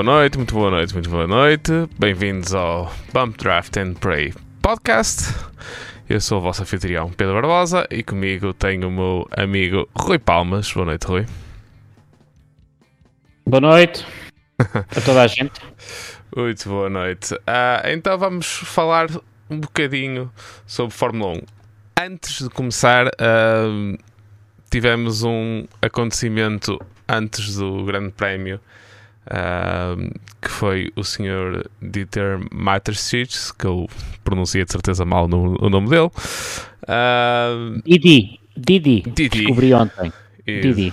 Boa noite, muito boa noite, muito boa noite. Bem-vindos ao Bump Draft and Pray Podcast. Eu sou o vosso anfitrião Pedro Barbosa e comigo tenho o meu amigo Rui Palmas. Boa noite, Rui. Boa noite a toda a gente. Muito boa noite. Uh, então vamos falar um bocadinho sobre Fórmula 1. Antes de começar, uh, tivemos um acontecimento antes do Grande Prémio Uh, que foi o senhor Dieter Mateschitz, que eu pronunciei de certeza mal no, o nome dele. Uh, Didi, Didi, Didi, descobri ontem. Didi.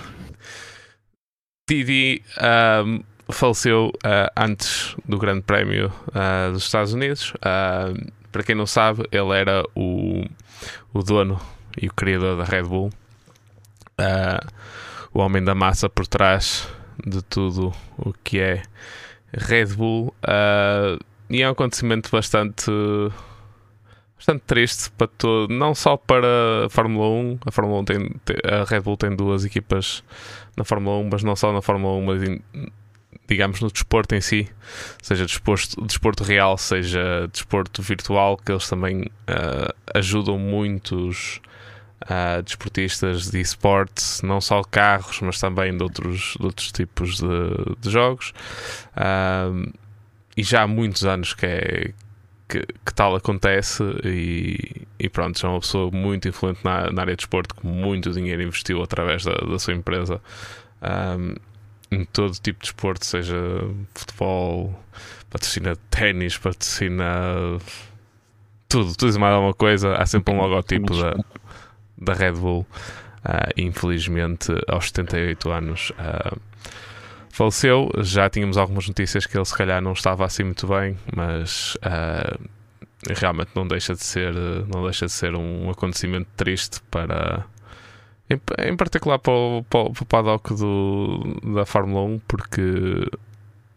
Didi um, faleceu uh, antes do Grande Prémio ah, dos Estados Unidos. para quem não sabe, ele era o, o dono e o criador da Red Bull, o homem da massa por trás de tudo o que é Red Bull. Uh, e é um acontecimento bastante, bastante triste para todo, não só para a Fórmula 1. A Fórmula 1 tem, a Red Bull tem duas equipas na Fórmula 1, mas não só na Fórmula 1, mas em, digamos no desporto em si, seja desporto, desporto real, seja desporto virtual, que eles também uh, ajudam muitos uh, desportistas de esportes, não só carros, mas também de outros, de outros tipos de, de jogos. Uh, e já há muitos anos que, é, que, que tal acontece e, e, pronto, é uma pessoa muito influente na, na área de esporte, que muito dinheiro investiu através da, da sua empresa um, em todo tipo de esporte, seja futebol, patrocina ténis, patrocina tudo, tudo e mais alguma coisa, há sempre um logotipo da, da Red Bull, uh, infelizmente aos 78 anos uh, faleceu. Já tínhamos algumas notícias que ele se calhar não estava assim muito bem, mas uh, realmente não deixa de ser, não deixa de ser um acontecimento triste para em, particular para o, para o, para o paddock do, da Fórmula 1, porque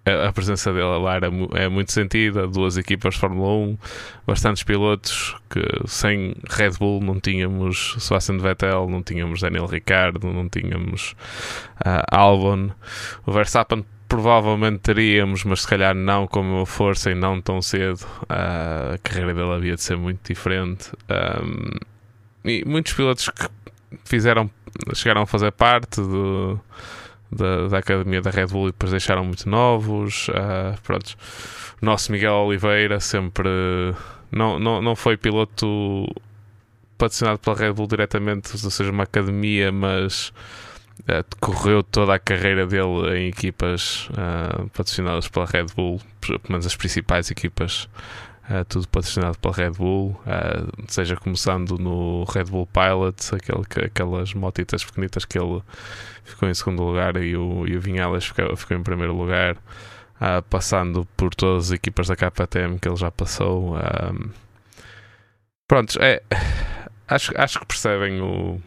a presença dele lá era, é muito sentida. Duas equipas de Fórmula 1, bastantes pilotos que sem Red Bull não tínhamos Sebastian Vettel, não tínhamos Daniel Ricciardo, não tínhamos uh, Albon. O Verstappen provavelmente teríamos, mas se calhar não com a força e não tão cedo. Uh, a carreira dele havia de ser muito diferente. Um, e muitos pilotos que fizeram, chegaram a fazer parte do da, da academia da Red Bull e depois deixaram muito novos. Uh, pronto. O nosso Miguel Oliveira sempre não, não, não foi piloto patrocinado pela Red Bull diretamente, ou seja, uma academia, mas uh, correu toda a carreira dele em equipas uh, patrocinadas pela Red Bull, pelo menos as principais equipas Uh, tudo patrocinado pela Red Bull, uh, seja começando no Red Bull Pilot, aquele, aquelas motitas pequenitas que ele ficou em segundo lugar e o, e o Vinhales ficou, ficou em primeiro lugar, uh, passando por todas as equipas da KTM que ele já passou. pronto, é, acho, acho que percebem o,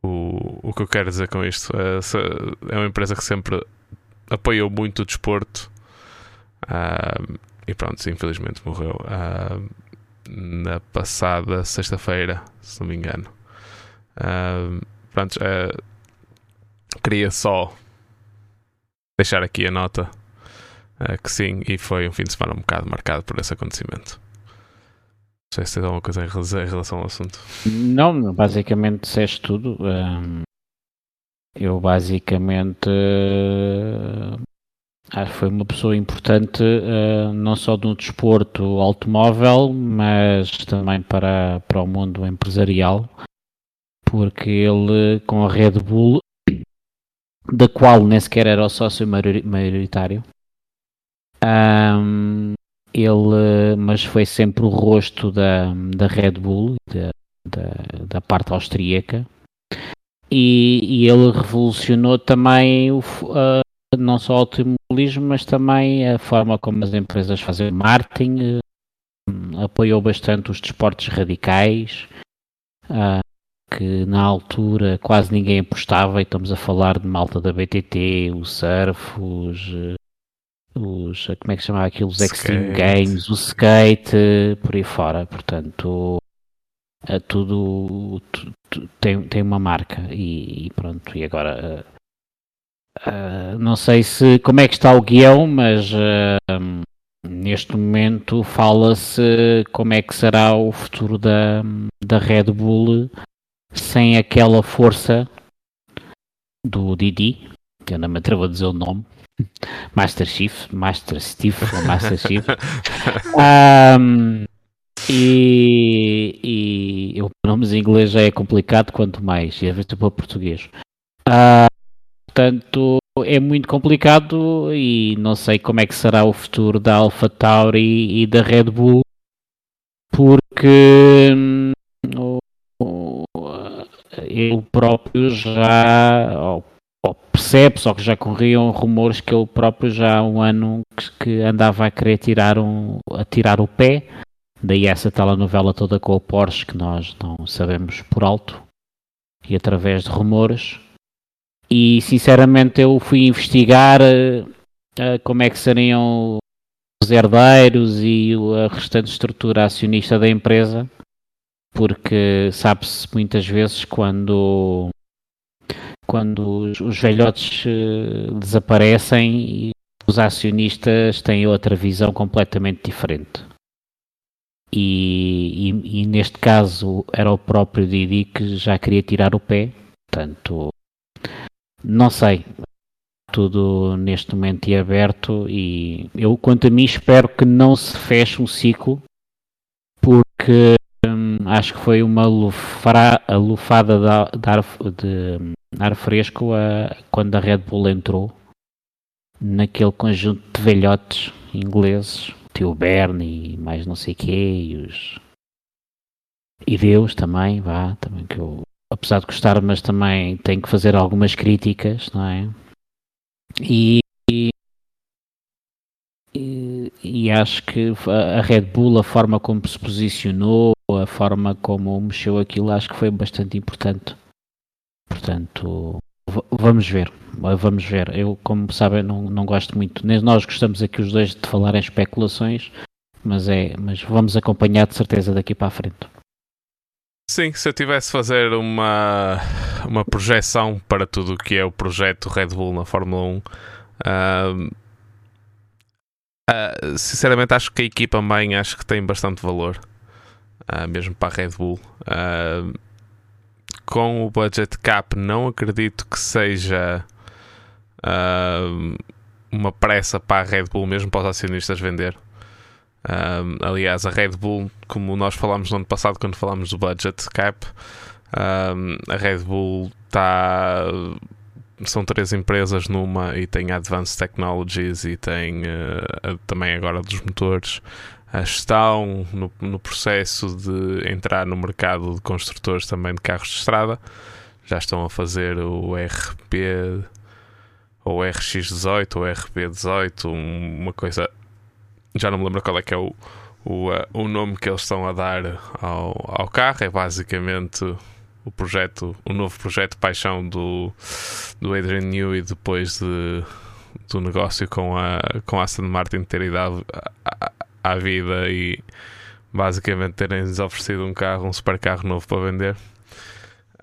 o, o que eu quero dizer com isto. é uma empresa que sempre apoiou muito o desporto. Uh, e pronto, infelizmente morreu uh, na passada sexta-feira, se não me engano. Uh, pronto, uh, queria só deixar aqui a nota que sim, e foi um fim de semana um bocado marcado por esse acontecimento. Não sei se tens alguma coisa em relação ao assunto. Não, basicamente disseste tudo. eu basicamente Acho que foi uma pessoa importante, uh, não só no desporto automóvel, mas também para, para o mundo empresarial, porque ele, com a Red Bull, da qual nem sequer era o sócio maioritário, ele, mas foi sempre o rosto da, da Red Bull, da, da, da parte austríaca, e, e, ele revolucionou também o, uh, não só o automobilismo, mas também a forma como as empresas fazem marketing, eh, apoiou bastante os desportos radicais, uh, que na altura quase ninguém apostava, e estamos a falar de malta da BTT, o surf, os, eh, os como é que se chama aquilo, os Extreme Games, o skate, por aí fora, portanto tudo, tudo, tem, tem uma marca. E, e, pronto, e agora uh, não sei se como é que está o guião, mas uh, neste momento fala-se como é que será o futuro da, da Red Bull sem aquela força do Didi, que eu não me atrevo a dizer o nome, Master Chief, Master Steve Master Chief. um, e, e o nomes em inglês já é complicado, quanto mais, e a ver para português. Uh, portanto, é muito complicado e não sei como é que será o futuro da Alpha Tauri e da Red Bull, porque hum, ele próprio já ou percebe só que já corriam rumores que ele próprio já há um ano que, que andava a querer tirar, um, a tirar o pé, daí essa telenovela toda com o Porsche que nós não sabemos por alto e através de rumores. E sinceramente eu fui investigar uh, uh, como é que seriam os herdeiros e a restante estrutura acionista da empresa, porque sabe-se muitas vezes quando quando os, velhotes uh, desaparecem e os acionistas têm outra visão completamente diferente. E, e, e, neste caso era o próprio Didi que já queria tirar o pé, portanto, não sei. Tudo neste momento é aberto e eu, quanto a mim, espero que não se feche um ciclo, porque hum, acho que foi uma lufra, lufada de, de, de, ar fresco a, quando a Red Bull entrou naquele conjunto de velhotes ingleses, tio Bernie mais não sei quê, e os e Deus também, vá, também que eu apesar de gostar, mas também tenho que fazer algumas críticas, não é? E, e, e acho que a Red Bull, a forma como se posicionou, a forma como mexeu aquilo, acho que foi bastante importante Portanto, vamos ver. Vamos ver. Eu, como sabem, não, não gosto muito. Nem nós gostamos aqui os dois de falar em especulações, mas é, mas vamos acompanhar de certeza daqui para a frente. Sim, se eu tivesse de fazer uma, uma projeção para tudo o que é o projeto Red Bull na Fórmula 1, uh, uh, sinceramente acho que a equipa mãe acho que tem bastante valor, uh, mesmo para a Red Bull. Com o budget cap, não acredito que seja uma pressa para a Red Bull, mesmo para os acionistas vender. Uh, aliás, a Red Bull, como nós falámos no ano passado, quando falámos do budget cap, uh, a Red Bull está. São três empresas numa e tem Advanced Technologies e tem também agora dos motores estão no, no, processo de entrar no mercado de construtores também de carros de estrada. Já estão a fazer o RP ou RX18 ou RP18, uma coisa. Já não me lembro qual é que é o, o, uh, o nome que eles estão a dar ao, ao carro. É basicamente o projeto, o novo projeto Paixão do, do Adrian Newey depois de, do negócio com a, com a Aston Martin ter ido à, à vida e basicamente terem-lhes oferecido um carro, um super carro novo para vender.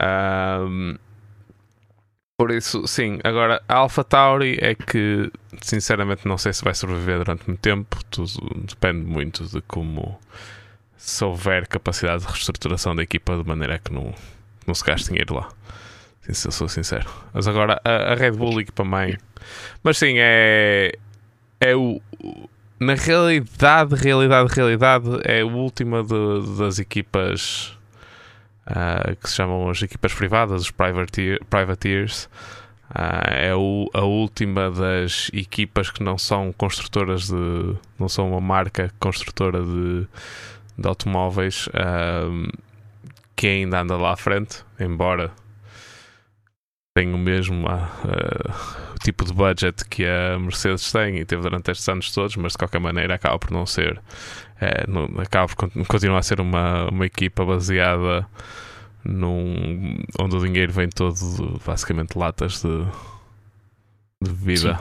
Um, por isso, sim. Agora, a Alpha Tauri é que, sinceramente, não sei se vai sobreviver durante muito tempo. Tudo depende muito de como se houver capacidade de reestruturação da equipa de maneira que não, não se gaste dinheiro lá. Se eu sou sincero. Mas agora, a, a Red Bull equipa mãe. Mas sim, é. É o, na realidade, realidade, realidade, é a última de, das equipas uh, que se chamam as equipas privadas, os privateer, privateers. Uh, é o, a última das equipas que não são construtoras de. não são uma marca construtora de, de automóveis uh, que ainda anda lá à frente, embora tenha o mesmo o tipo de budget que a Mercedes tem e teve durante estes anos todos, mas de qualquer maneira acaba por não ser, é, não, acaba por continuar a ser uma, uma equipa baseada num, onde o dinheiro vem todo de, basicamente latas de, de bebida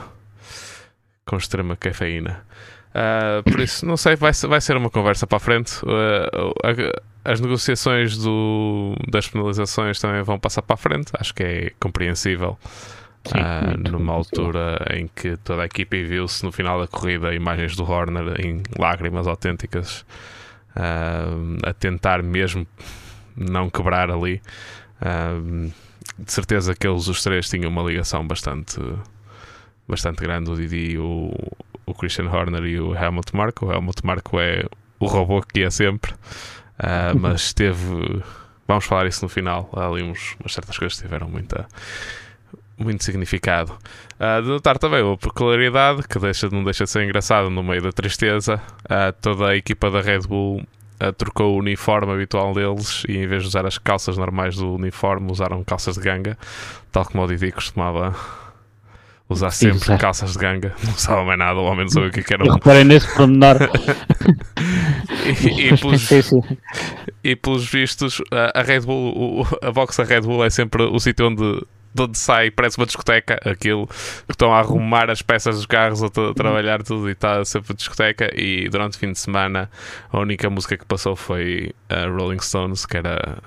com extrema cafeína. Uh, por isso, não sei, vai, vai ser uma conversa para a frente. Uh, as negociações do, das penalizações também vão passar para a frente, acho que é compreensível uh, muito, numa altura em que toda a equipe viu-se no final da corrida imagens do Horner em lágrimas autênticas uh, a tentar mesmo não quebrar ali. Uh, de certeza que eles os três tinham uma ligação bastante, bastante grande, o Didi, o, o Christian Horner e o Helmut Marko. O Helmut Marko é o robô que é sempre, mas teve. Vamos falar isso no final. Há ali uns, umas certas coisas que tiveram muita muito significado. Uh, de notar também a peculiaridade, que deixa, não deixa de ser engraçado no meio da tristeza, uh, toda a equipa da Red Bull uh, trocou o uniforme habitual deles e em vez de usar as calças normais do uniforme, usaram calças de ganga, tal como o Didi costumava usar sempre Exato. calças de ganga, não usava mais nada, o homem não sabia o que, é era um... Eu reparei nesse pormenor. e, e, pelos, e pelos vistos, a Red Bull, a box da Red Bull é sempre o sítio onde de onde sai, parece uma discoteca, aquilo que estão a arrumar as peças dos carros, a, a trabalhar tudo e está sempre discoteca. E durante o fim de semana a única música que passou foi a Rolling Stones, que era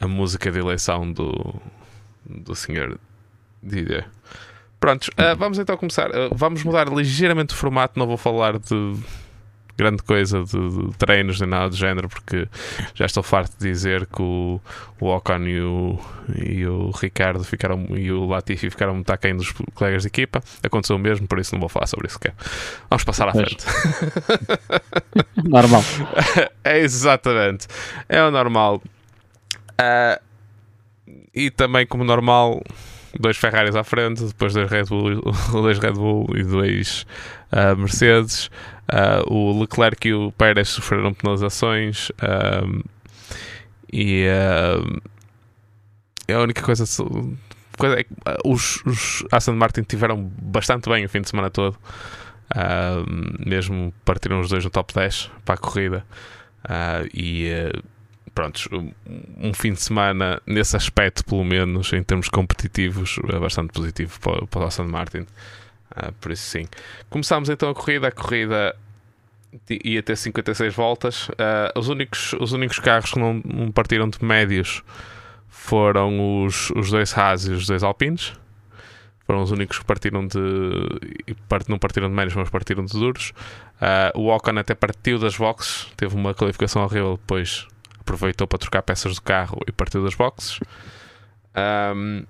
a, a música de eleição do, do senhor Didier. Prontos, uh, vamos então começar. Uh, vamos mudar ligeiramente o formato, não vou falar de grande coisa de, de, treinos nem nada do género, porque já estou farto de dizer que o, o Ocon e o, e o Ricardo ficaram, e o Latifi ficaram muito aquém dos colegas de equipa. Aconteceu o mesmo, por isso não vou falar sobre isso. Quer. Vamos passar à frente. normal. é exatamente. É o normal. Uh, e também, como normal, dois Ferraris à frente, depois dois Red Bull, dois Red Bull e dois uh, Mercedes. Uh, o Leclerc e o Pérez sofreram penalizações uh, e uh, a única coisa, coisa é que os, os Aston Martin tiveram bastante bem o fim de semana todo. mesmo partiram os dois no top 10 para a corrida e pronto, um fim de semana nesse aspecto, pelo menos em termos competitivos, é bastante positivo para, para o Aston Martin. Uh, por isso sim. Começámos então a corrida. A corrida ia ter 56 voltas. Uh, os, únicos, os únicos carros que não, não, partiram de médios foram os, os dois Haas e os dois Alpines. Foram os únicos que partiram de. Não partiram de médios, mas partiram de duros. Uh, o Ocon até partiu das boxes, teve uma qualificação horrível, depois aproveitou para trocar peças do carro e partiu das boxes. Um,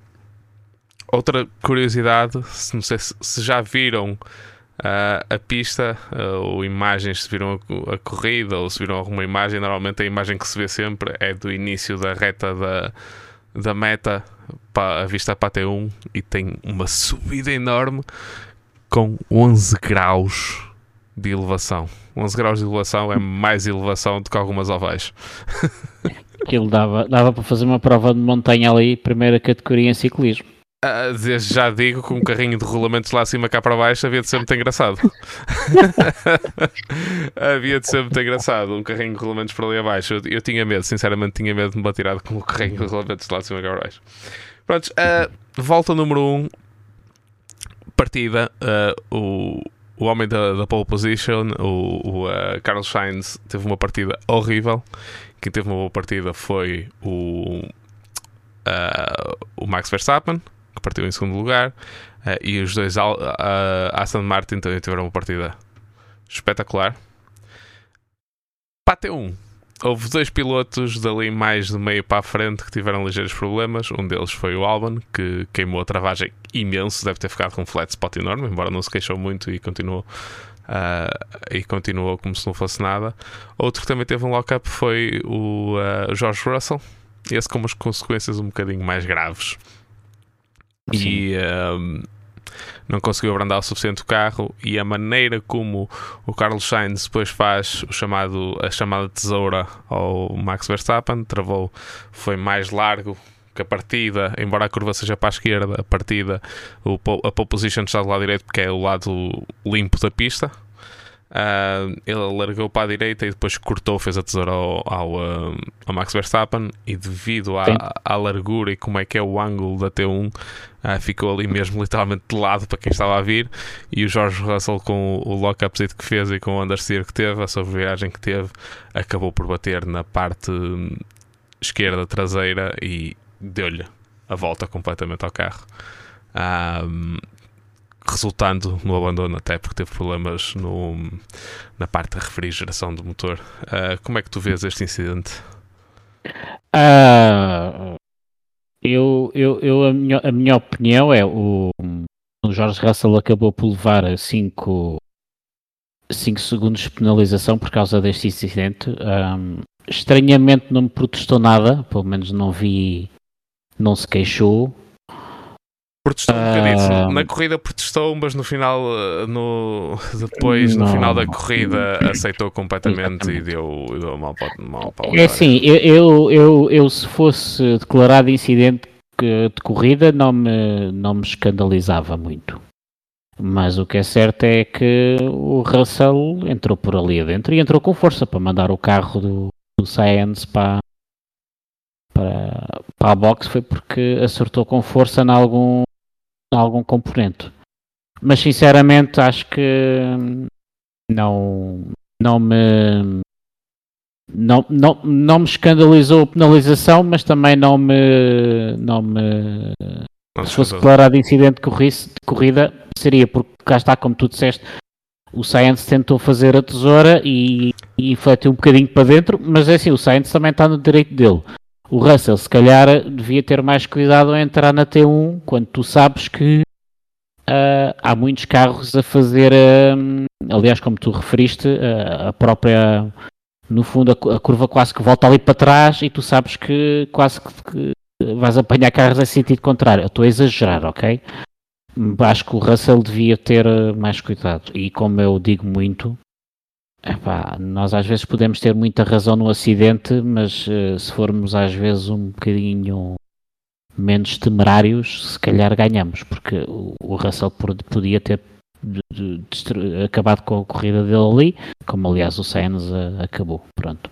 outra curiosidade, não sei se, se já viram uh, a pista uh, ou imagens, se viram a, a, corrida ou se viram alguma imagem, normalmente a imagem que se vê sempre é do início da reta da, da meta para a vista para a T1 e tem uma subida enorme com 11 graus de elevação. 11 graus de elevação é mais elevação do que algumas ovais. Aquilo dava, dava para fazer uma prova de montanha ali, primeira categoria em ciclismo. Uh, desde já digo que um carrinho de rolamentos lá acima cá para baixo havia de ser muito engraçado. havia de ser muito engraçado. Um carrinho de rolamentos para ali abaixo. Eu, eu, tinha medo, sinceramente, tinha medo de me atirar com o carrinho de rolamentos lá acima cá para baixo. Pronto, uh, volta número 1. Um, partida. Uh, o, o homem da, da pole position, o, o Carlos Sainz, teve uma partida horrível. Quem teve uma boa partida foi o, o Max Verstappen que partiu em segundo lugar, uh, e os dois Aston Martin também tiveram uma partida espetacular. Para T1, houve dois pilotos dali mais de meio para a frente que tiveram ligeiros problemas. Um deles foi o Albon, que queimou a travagem imenso, deve ter ficado com um flat spot enorme, embora não se queixou muito e continuou. Uh, e continuou como se não fosse nada. Outro que também teve um lock-up foi o uh, George Russell, esse com umas consequências um bocadinho mais graves. Sim. E um, não conseguiu abrandar o suficiente o carro e a maneira como o Carlos Sainz depois faz o chamado, a chamada tesoura ao Max Verstappen, travou, foi mais largo que a partida, embora a curva seja para a esquerda, a partida, o, a pole position está do lado direito porque é o lado limpo da pista, Uh, ele largou para a direita e depois cortou, fez a tesoura ao, ao, uh, ao Max Verstappen e devido à, à, largura e como é que é o ângulo da T1 uh, ah, ficou ali mesmo literalmente de lado para quem estava a vir. E o George Russell com o, lock-up que fez e com o understeer que teve, a sobreviagem que teve acabou por bater na parte esquerda traseira e deu-lhe a volta completamente ao carro. Um, resultando no abandono, até porque teve problemas no, na parte da refrigeração do motor. Uh, como é que tu vês este incidente? Uh, eu, eu, eu a, minha, a minha opinião é o, o Jorge Russell acabou por levar 5 segundos de penalização por causa deste incidente. Um, estranhamente não me protestou nada, pelo menos não vi, não se queixou. Protestou um bocadinho. Uh, Na corrida protestou, mas no final, uh, no, depois, não, no final da corrida, aceitou completamente e deu, deu mal para, mal para o É assim, eu, eu, eu, eu, se fosse declarado incidente de corrida, não me, não me escandalizava muito. Mas o que é certo é que o Russell entrou por ali adentro e entrou com força para mandar o carro do, do Science para, para, para a box foi porque acertou com força em algum, algum componente. Mas sinceramente acho que não, não me não, não, não me escandalizou a penalização, mas também não me não me não se fosse declarado incidente de, de corrida seria porque cá está, como tu disseste, o Science tentou fazer a tesoura e, e um bocadinho para dentro, mas é assim, o Science também está no direito dele. O Russell, se calhar, devia ter mais cuidado em entrar na T1 quando tu sabes que uh, há muitos carros a fazer, uh, aliás, como tu referiste, uh, a própria, no fundo, a, a, curva quase que volta ali para trás e tu sabes que quase que, que vais apanhar carros em sentido contrário. Eu estou a exagerar, ok? Acho que o Russell devia ter mais cuidado. E como eu digo muito, Epá, nós às vezes podemos ter muita razão no acidente, mas uh, se formos às vezes um bocadinho menos temerários, se calhar ganhamos, porque o, o Russell podia ter de, de, de, acabado com a corrida dele ali, como aliás o Sainz uh, acabou. Pronto.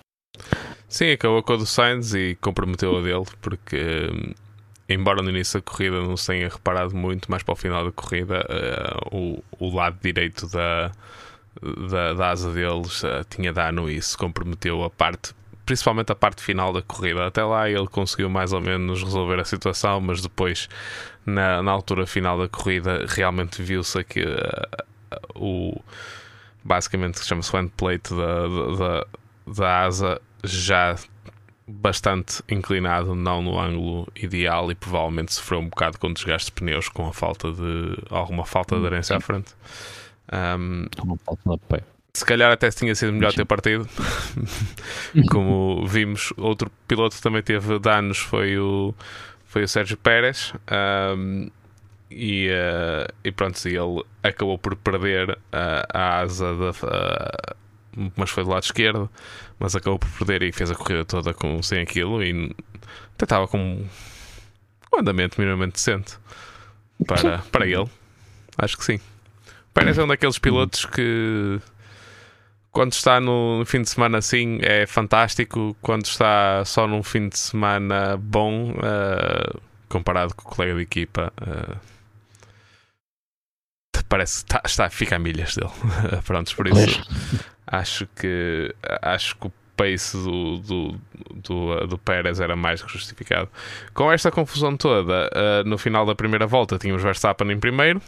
Sim, acabou com a do Sainz e comprometeu a dele, porque embora no início da corrida não se tenha reparado muito, mais para o final da corrida, uh, o, o lado direito da da, da asa deles uh, tinha dano e isso comprometeu a parte, principalmente a parte final da corrida. Até lá ele conseguiu mais ou menos resolver a situação, mas depois, na, na altura final da corrida, realmente viu-se que uh, o basicamente chama-se o endplate da, da, da asa já bastante inclinado, não no ângulo ideal e provavelmente sofreu um bocado com desgaste de pneus com a falta de alguma falta de aderência à frente. Um, se calhar até tinha sido melhor ter partido. Como vimos, outro piloto que também teve danos foi o, foi o Sérgio Pérez. Um, e, uh, e pronto, ele acabou por perder a, a asa, da, uh, mas foi do lado esquerdo. Mas acabou por perder e fez a corrida toda com, sem aquilo. E até estava com um andamento minimamente decente para, para ele. Acho que sim. Pérez é um daqueles pilotos que quando está no fim de semana assim é fantástico, quando está só num fim de semana bom, uh, comparado com o colega de equipa, uh, parece que está, está, fica a milhas dele. Prontos, por isso acho que acho que o pace do, do, do, do Pérez era mais que justificado. Com esta confusão toda, uh, no final da primeira volta tínhamos Verstappen em primeiro.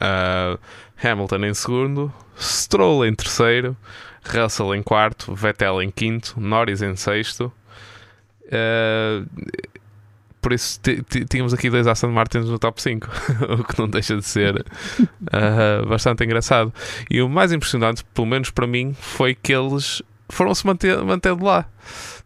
Uh, Hamilton em segundo, Stroll em terceiro, Russell em quarto, Vettel em quinto, Norris em sexto. Uh, por isso tínhamos aqui dois Aston Martins no top 5, o que não deixa de ser uh, bastante engraçado. E o mais impressionante, pelo menos para mim, foi que eles foram-se de lá.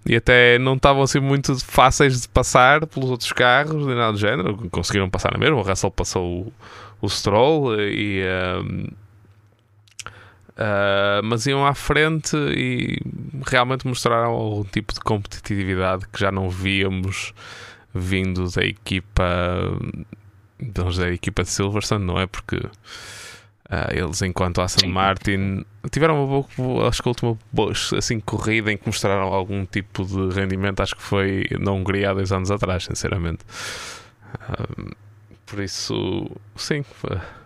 E até não estavam assim muito fáceis de passar pelos outros carros, nem nada do género. Conseguiram passar na mesma. O Russell passou o, Stroll e. Uh, uh, mas iam à frente e realmente mostraram algum tipo de competitividade que já não víamos vindo da equipa da equipa de Silverstone, não é? Porque uh, eles, enquanto Aston. Martin, tiveram uma boa, acho que a última boa, assim, corrida em que mostraram algum tipo de rendimento, acho que foi na Hungria há dois anos atrás, sinceramente. Uh, por isso, sim,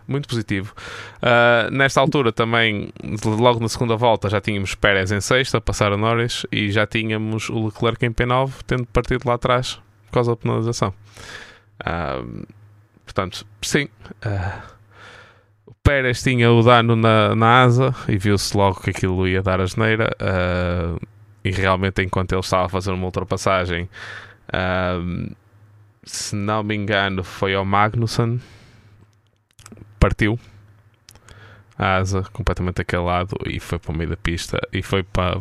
muito positivo. Uh, nesta altura também, logo na segunda volta, já tínhamos Pérez em sexta, passar Norris, e já tínhamos o Leclerc em P9, tendo partido lá atrás por causa da penalização. Uh, portanto, sim. Uh, o Pérez tinha o dano na, na asa e viu-se logo que aquilo ia dar a geneira. E realmente, enquanto ele estava a fazer uma ultrapassagem, se não me engano, foi ao Magnussen, partiu a asa completamente daquele lado e foi para o meio da pista e foi para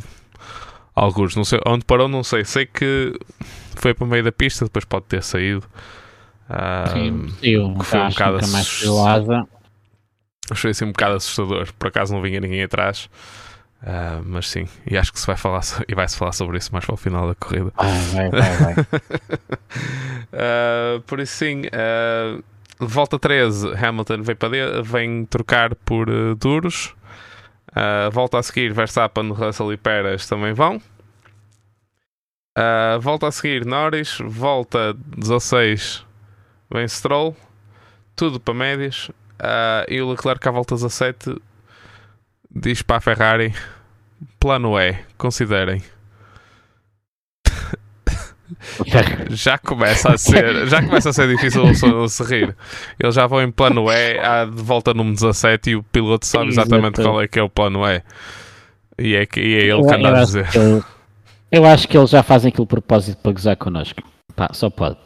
alguns, não sei onde parou, não sei. Sei que foi para o meio da pista, depois pode ter saído. Sim, eu foi um bocado assustador. Achei assim um bocado assustador. Por acaso não vinha ninguém atrás. Uh, mas sim, e acho que se vai falar e vai-se falar sobre isso mais para o final da corrida. Ah, vai, vai, vai. uh, por isso sim, uh, volta 13, Hamilton vem, para vem trocar por duros. volta a seguir, Verstappen, Russell e Pérez também vão. volta a seguir, Norris, volta 16, vem Stroll, tudo para médios. e o Leclerc à volta 17 diz para a Ferrari: plano E, considerem. já começa a ser já começa a ser difícil se rir. Eles já vão em plano E à de volta número 17 e o piloto sabe exatamente Exato. qual é que é o plano E. E é, que, e é ele que anda a dizer. eu, eu, acho que eles já fazem aquilo propósito para gozar connosco. Pá, só pode.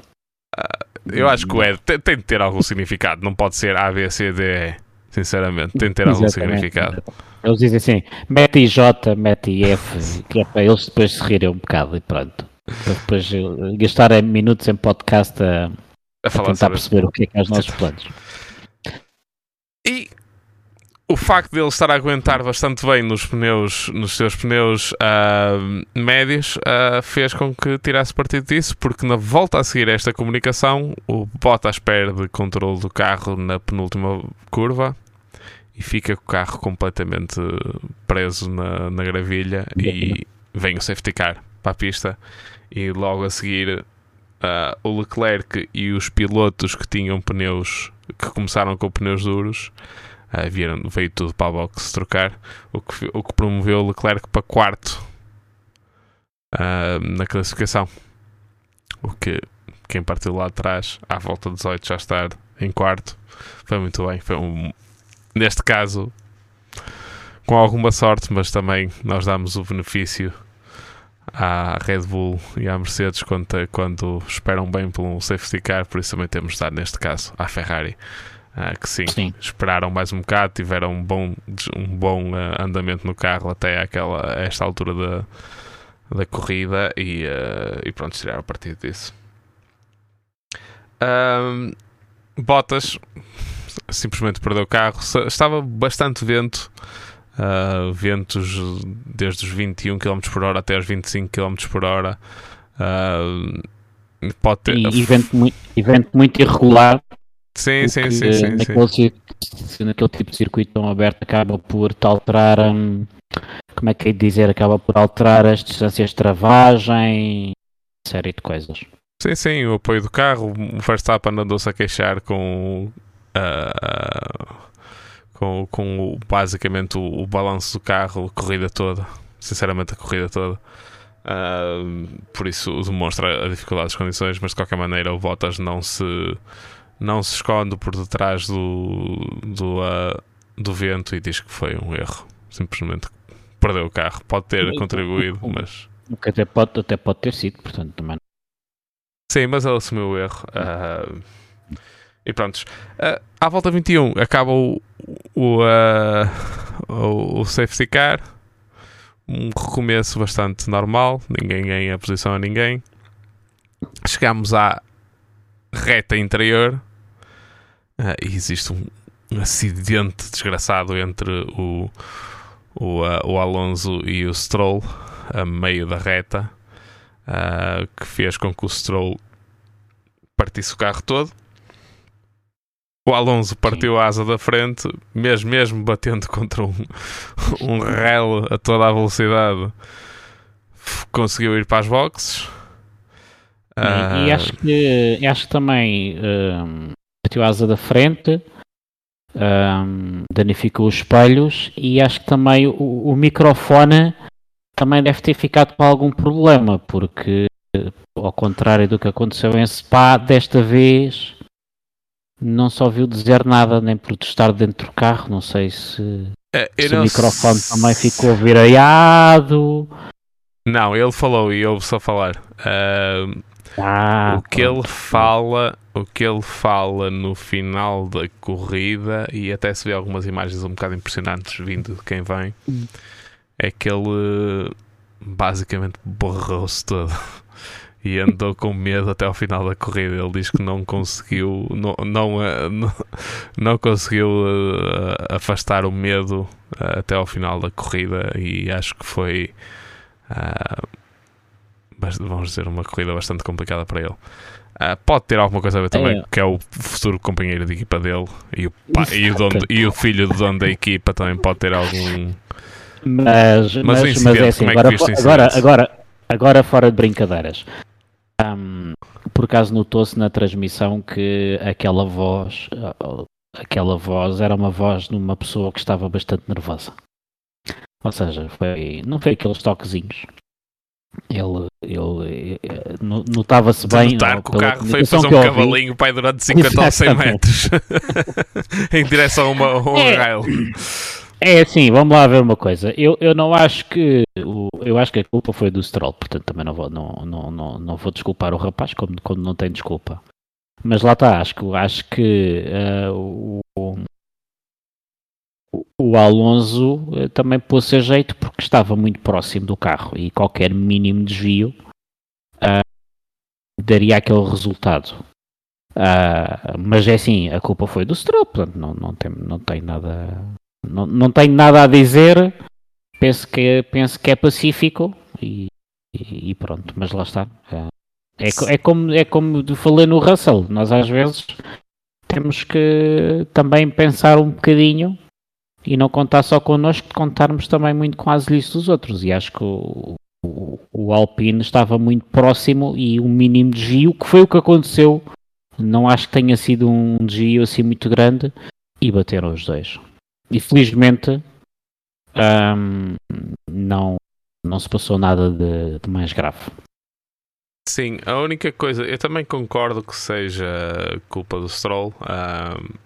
Uh, eu acho que o E tem, tem, de ter algum significado. Não pode ser A, B, C, D, E sinceramente tem de ter algum significado eles dizem assim, mete IJ, mete IF, que é para eles depois se rirem um bocado e pronto. Para depois gastar minutos em podcast a, a, a tentar perceber o que é que é os nossos planos. E o facto de ele estar a aguentar bastante bem nos pneus, nos seus pneus uh, médios, uh, fez com que tirasse partido disso, porque na volta a seguir esta comunicação, o Bottas perde controle do carro na penúltima curva e fica com o carro completamente preso na, na gravilha e vem o safety car para a pista. E logo a seguir uh, o Leclerc e os pilotos que tinham pneus que começaram com pneus duros uh, vieram, veio tudo para a box trocar o que, o que promoveu Leclerc para quarto uh, na classificação o que quem partiu lá atrás à volta de 18 já estar em quarto foi muito bem foi um neste caso, com alguma sorte, mas também nós damos o benefício à Red Bull e à Mercedes quando, quando esperam bem por um safety car, por isso também temos dar neste caso à Ferrari. Uh, que sim, sim, esperaram mais um bocado, tiveram um bom, um bom uh, andamento no carro até àquela, a esta altura da, da corrida e, uh, e pronto, tiraram a partir disso. Um, Bottas simplesmente perdeu o carro. Estava bastante vento, uh, ventos desde os 21 km por hora até os 25 km por hora. Uh, pode ter... E, e, vento, muito, e vento muito irregular. Sim, sim, sim, sim, naquele, sim. naquele tipo de circuito tão aberto acaba por te alterar. Um, como é que é dizer? Acaba por alterar as distâncias de travagem, série de coisas. Sim, sim, o apoio do carro. O Verstappen andou-se a queixar com uh, com, com basicamente o, o balanço do carro, a corrida toda. Sinceramente, a corrida toda. Uh, por isso demonstra a dificuldade das condições, mas de qualquer maneira o Bottas não se não se esconde por detrás do do, uh, do vento e diz que foi um erro. Simplesmente perdeu o carro. Pode ter contribuído, mas até pode, até pode ter sido, portanto também. Sim, mas ele assumiu o erro. Uh, e prontos. Uh, à volta 21 acaba o, o, uh, o, o safety car. Um recomeço bastante normal. Ninguém ganha posição a ninguém. Chegamos à reta interior. Uh, e existe um, um, acidente desgraçado entre o, o, uh, o Alonso e o Stroll a meio da reta. Uh, que fez com que o Stroll partisse o carro todo. O Alonso partiu a asa da frente, mesmo, mesmo batendo contra um, um rel a toda a velocidade, conseguiu ir para as boxes. E, uh... e acho, que, acho que também um, partiu a asa da frente, um, danificou os espelhos e acho que também o, o microfone também deve ter ficado com algum problema, porque ao contrário do que aconteceu em Spa, desta vez não só ouviu dizer nada nem protestar dentro do carro. Não sei se, É, se o não microfone s- também ficou virado. Não, ele falou e ouve só falar. Ah, Ah, o que ele fala, o que ele fala no final da corrida e até se vê algumas imagens um bocado impressionantes vindo de quem vem, Hum. é que ele basicamente borrou-se todo e andou com medo até ao final da corrida. Ele diz que não conseguiu, não, não, eh, não, não conseguiu eh, afastar o medo eh, até ao final da corrida e acho que foi bast- vamos dizer, uma corrida bastante complicada para ele. Ah, pode ter alguma coisa a ver também, É. que é o futuro companheiro de equipa dele e o, e o, dono, e o filho do dono da equipa também pode ter algum. Mas, Mas mas, mas, é assim, é agora, agora, agora, agora fora de brincadeiras. Ahm, por acaso notou-se na transmissão que aquela voz, aquela voz era uma voz de uma pessoa que estava bastante nervosa. Ou seja, foi, não foi aqueles toquezinhos. Ele, ele eh, no- notava-se bem. notar que o carro foi fazer um eu ouvi. cavalinho pai durante 50 ou 100 Exatamente. metros em direção a uma, a um É. rail. É assim, vamos lá ver uma coisa. Eu, eu não acho que eu acho que a culpa foi do Stroll, portanto também não vou, não, não, não, não vou desculpar o rapaz como, como não tem desculpa. Mas lá está, acho que, acho que eh, o, o- Alonso eh, também pôs-se a jeito porque estava muito próximo do carro e qualquer mínimo desvio ah, daria aquele resultado. Ah, mas é assim, a culpa foi do Stroll, portanto não, não, tem, não tem nada não, não tenho nada a dizer. Penso que, penso que é pacífico e, e- pronto, mas lá está. É, co- é como, é como falei no Russell. Nós às vezes temos que também pensar um bocadinho e não contar só connosco, contarmos também muito com as listas dos outros. E acho que o, o, o Alpine estava muito próximo e um mínimo desvio, que foi o que aconteceu. Não acho que tenha sido um desvio assim muito grande e bateram os dois. E felizmente ahm, não, não se passou nada de, de mais grave. Sim, a única coisa, eu também concordo que seja culpa do Stroll. ahm,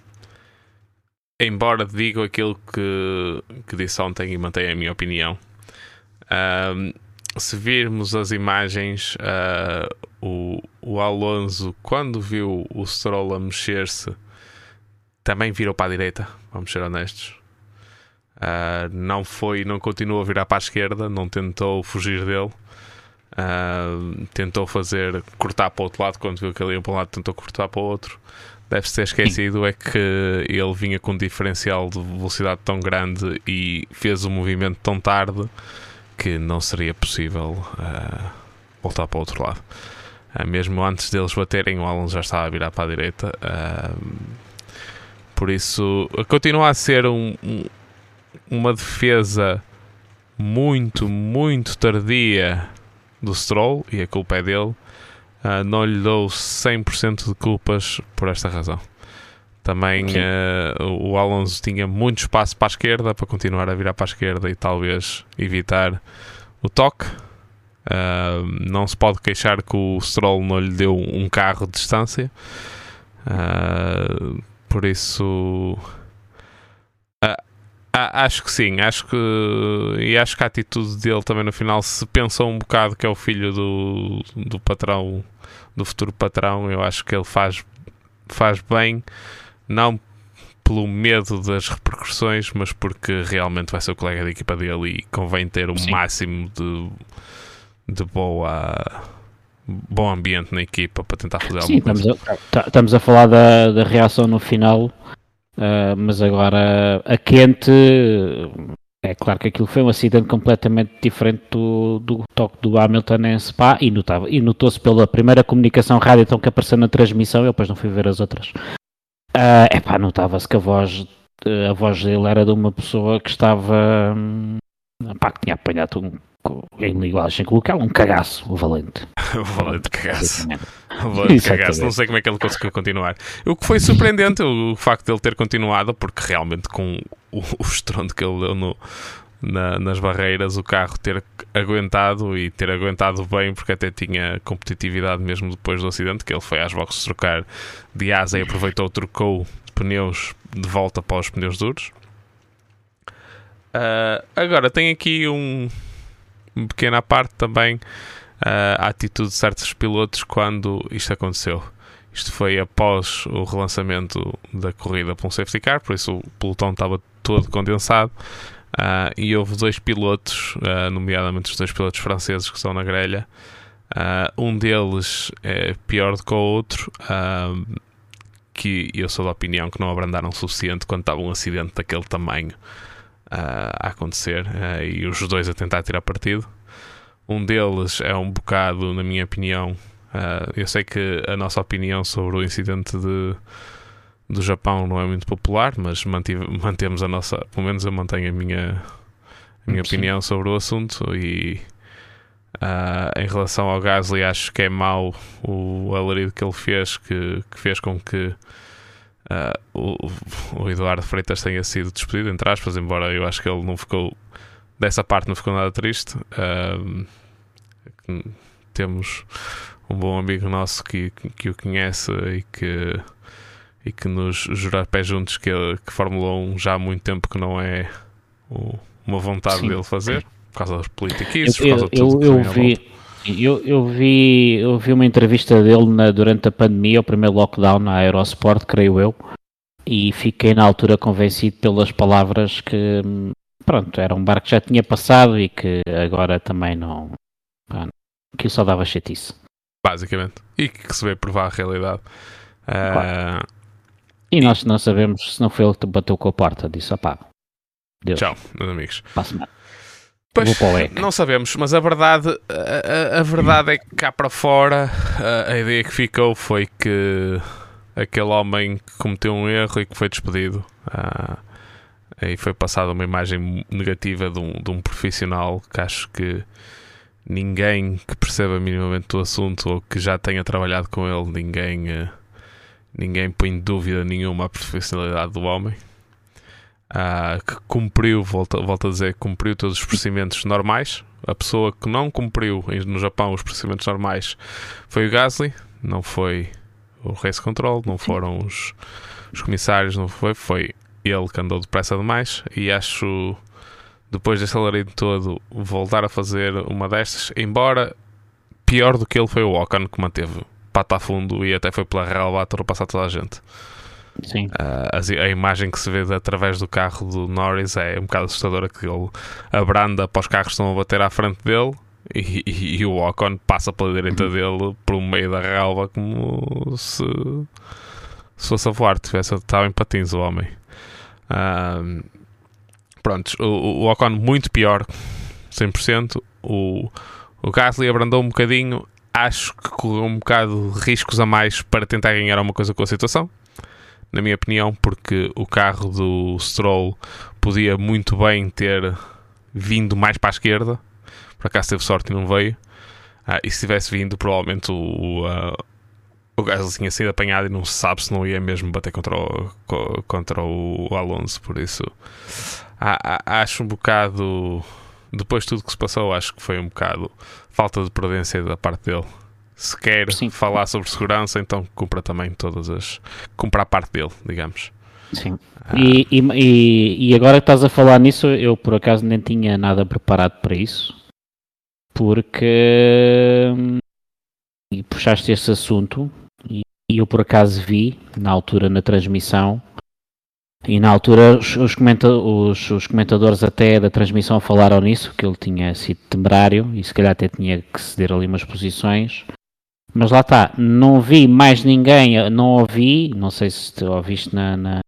embora diga aquilo que, que disse ontem e mantenha a minha opinião. Ahm, se virmos as imagens, ah, o, o Alonso, quando viu o Stroll a mexer-se, também virou para a direita, vamos ser honestos. Ah, não foi, não continuou a virar para a esquerda, não tentou fugir dele. Ah, tentou fazer cortar para o outro lado quando viu que ele ia para um lado tentou cortar para o outro deve ser esquecido é que ele vinha com um diferencial de velocidade tão grande e fez o movimento tão tarde que não seria possível ah, voltar para o outro lado Ah, mesmo antes deles baterem o Alonso já estava a virar para a direita Ah, por isso continua a ser um- um- uma defesa muito, muito tardia do Stroll e a culpa é dele. Ah, não lhe dou 100% de culpas por esta razão. Também ah, o Alonso tinha muito espaço para a esquerda para continuar a virar para a esquerda e talvez evitar o toque. Ah, não se pode queixar que o Stroll não lhe deu um carro de distância. Por isso ah, acho que sim, acho que e acho que a atitude dele também no final se pensou um bocado que é o filho do, do patrão, do futuro patrão, eu acho que ele faz, faz bem, não pelo medo das repercussões, mas porque realmente vai ser o colega de equipa dele e convém ter o Sim. máximo de, de boa bom ambiente na equipa para tentar fazer Sim, alguma coisa. estamos a, tá- estamos a falar da, da reação no final, ah, mas agora a quente. É claro que aquilo foi um acidente completamente diferente do, do toque do Hamilton em Spa e, notava, e notou-se pela primeira comunicação rádio então, que apareceu na transmissão, eu depois não fui ver as outras. É epá, notava-se que a voz, a voz dele era de uma pessoa que estava. hum, pá, que tinha apanhado um, em linguagem colocar um cagaço, o valente. Valente cagaço. basicamente. Valente cagaço. Não sei como é que ele conseguiu continuar. O que foi surpreendente, o facto de ele ter continuado, porque realmente com o, o estrondo que ele deu no, na, nas barreiras, o carro ter aguentado e ter aguentado bem, porque até tinha competitividade mesmo depois do acidente, que ele foi às boxes trocar de asa e aproveitou, trocou pneus de volta para os pneus duros. Uh, agora, tem aqui um, uma pequena parte também uh, a atitude de certos pilotos quando isto aconteceu. Isto foi após o relançamento da corrida para um safety car, por isso o pelotão estava todo condensado. Uh, e houve dois pilotos, uh, nomeadamente os dois pilotos franceses que estão na grelha. Uh, um deles é pior do que o outro, que eu sou da opinião que não abrandaram o suficiente quando estava um acidente daquele tamanho a acontecer e os dois a tentar tirar partido. Um deles é um bocado, na minha opinião, eu sei que a nossa opinião sobre o incidente de do Japão não é muito popular, mas mantive, mantemos a nossa, pelo menos eu mantenho a minha, a minha opinião sobre o assunto e uh, em relação ao Gasly acho que é mau o alarido que ele fez, que, que fez com que uh, o, o, Eduardo Freitas tenha sido despedido, entre aspas, embora eu acho que ele não ficou dessa parte não ficou nada triste. Uh, temos um bom amigo nosso que, que o conhece e que e que nos jurar pé juntos que, que Fórmula 1 já há muito tempo que não é o, uma vontade Sim. dele fazer, por causa das políticas, por causa de tudo eu, eu vi, eu, eu, vi, eu vi uma entrevista dele na, durante a pandemia, o primeiro lockdown na Aerosport, creio eu, e fiquei na altura convencido pelas palavras que, pronto, era um barco que já tinha passado e que agora também não. Pá, que só dava chatice. Basicamente. E que se vê provar a realidade. Claro. Uh, e nós não sabemos se não foi ele que bateu com a porta, disse opá. Deus. Tchau, meus amigos. Passa Pois, não sabemos, mas a verdade, a, a, verdade é que cá para fora a, a, ideia que ficou foi que aquele homem cometeu um erro e que foi despedido. Ah, e foi passada uma imagem negativa de um, de um profissional que acho que ninguém que perceba minimamente o assunto ou que já tenha trabalhado com ele, ninguém. Uh, ninguém põe dúvida nenhuma a profissionalidade do homem. Uh, que cumpriu, volto, volto a dizer, cumpriu todos os procedimentos normais. A pessoa que não cumpriu no Japão os procedimentos normais foi o Gasly, não foi o Race Control, não foram os, os comissários, não foi, foi ele que andou depressa demais. E acho, depois desse alarido todo, voltar a fazer uma destas, embora pior do que ele foi o Ocon, que manteve pata a fundo e até foi pela relva a ultrapassar toda a gente. Sim. Uh, a, a, imagem que se vê de, através do carro do Norris é um bocado assustadora que ele abranda para os carros que estão a bater à frente dele e, e, e o Ocon passa pela direita uhum. dele por meio da relva como se, se fosse a voar, tivesse, estava em patins o homem. Uh, pronto, o, o Ocon muito pior, 100%. O, o Gasly abrandou um bocadinho acho que correu um bocado de riscos a mais para tentar ganhar alguma coisa com a situação, na minha opinião, porque o carro do Stroll podia muito bem ter vindo mais para a esquerda, por acaso teve sorte e não veio, ah, e se tivesse vindo, provavelmente o, uh, o Gasly tinha sido apanhado e não se sabe se não ia mesmo bater contra o, contra o Alonso, por isso acho um bocado depois de tudo que se passou, acho que foi um bocado falta de prudência da parte dele. Se quer Sim. falar sobre segurança, então cumpra também todas as. cumpra a parte dele, digamos. Sim. Ah. E, e, e agora que estás a falar nisso, eu por acaso nem tinha nada preparado para isso, porque. E puxaste esse assunto, e eu por acaso vi, na altura na transmissão, e na altura os, os, comenta os, os, comentadores até da transmissão falaram nisso, que ele tinha sido temerário e se calhar até tinha que ceder ali umas posições. Mas lá está, não vi mais ninguém, não ouvi, não sei se tu ouviste na, na,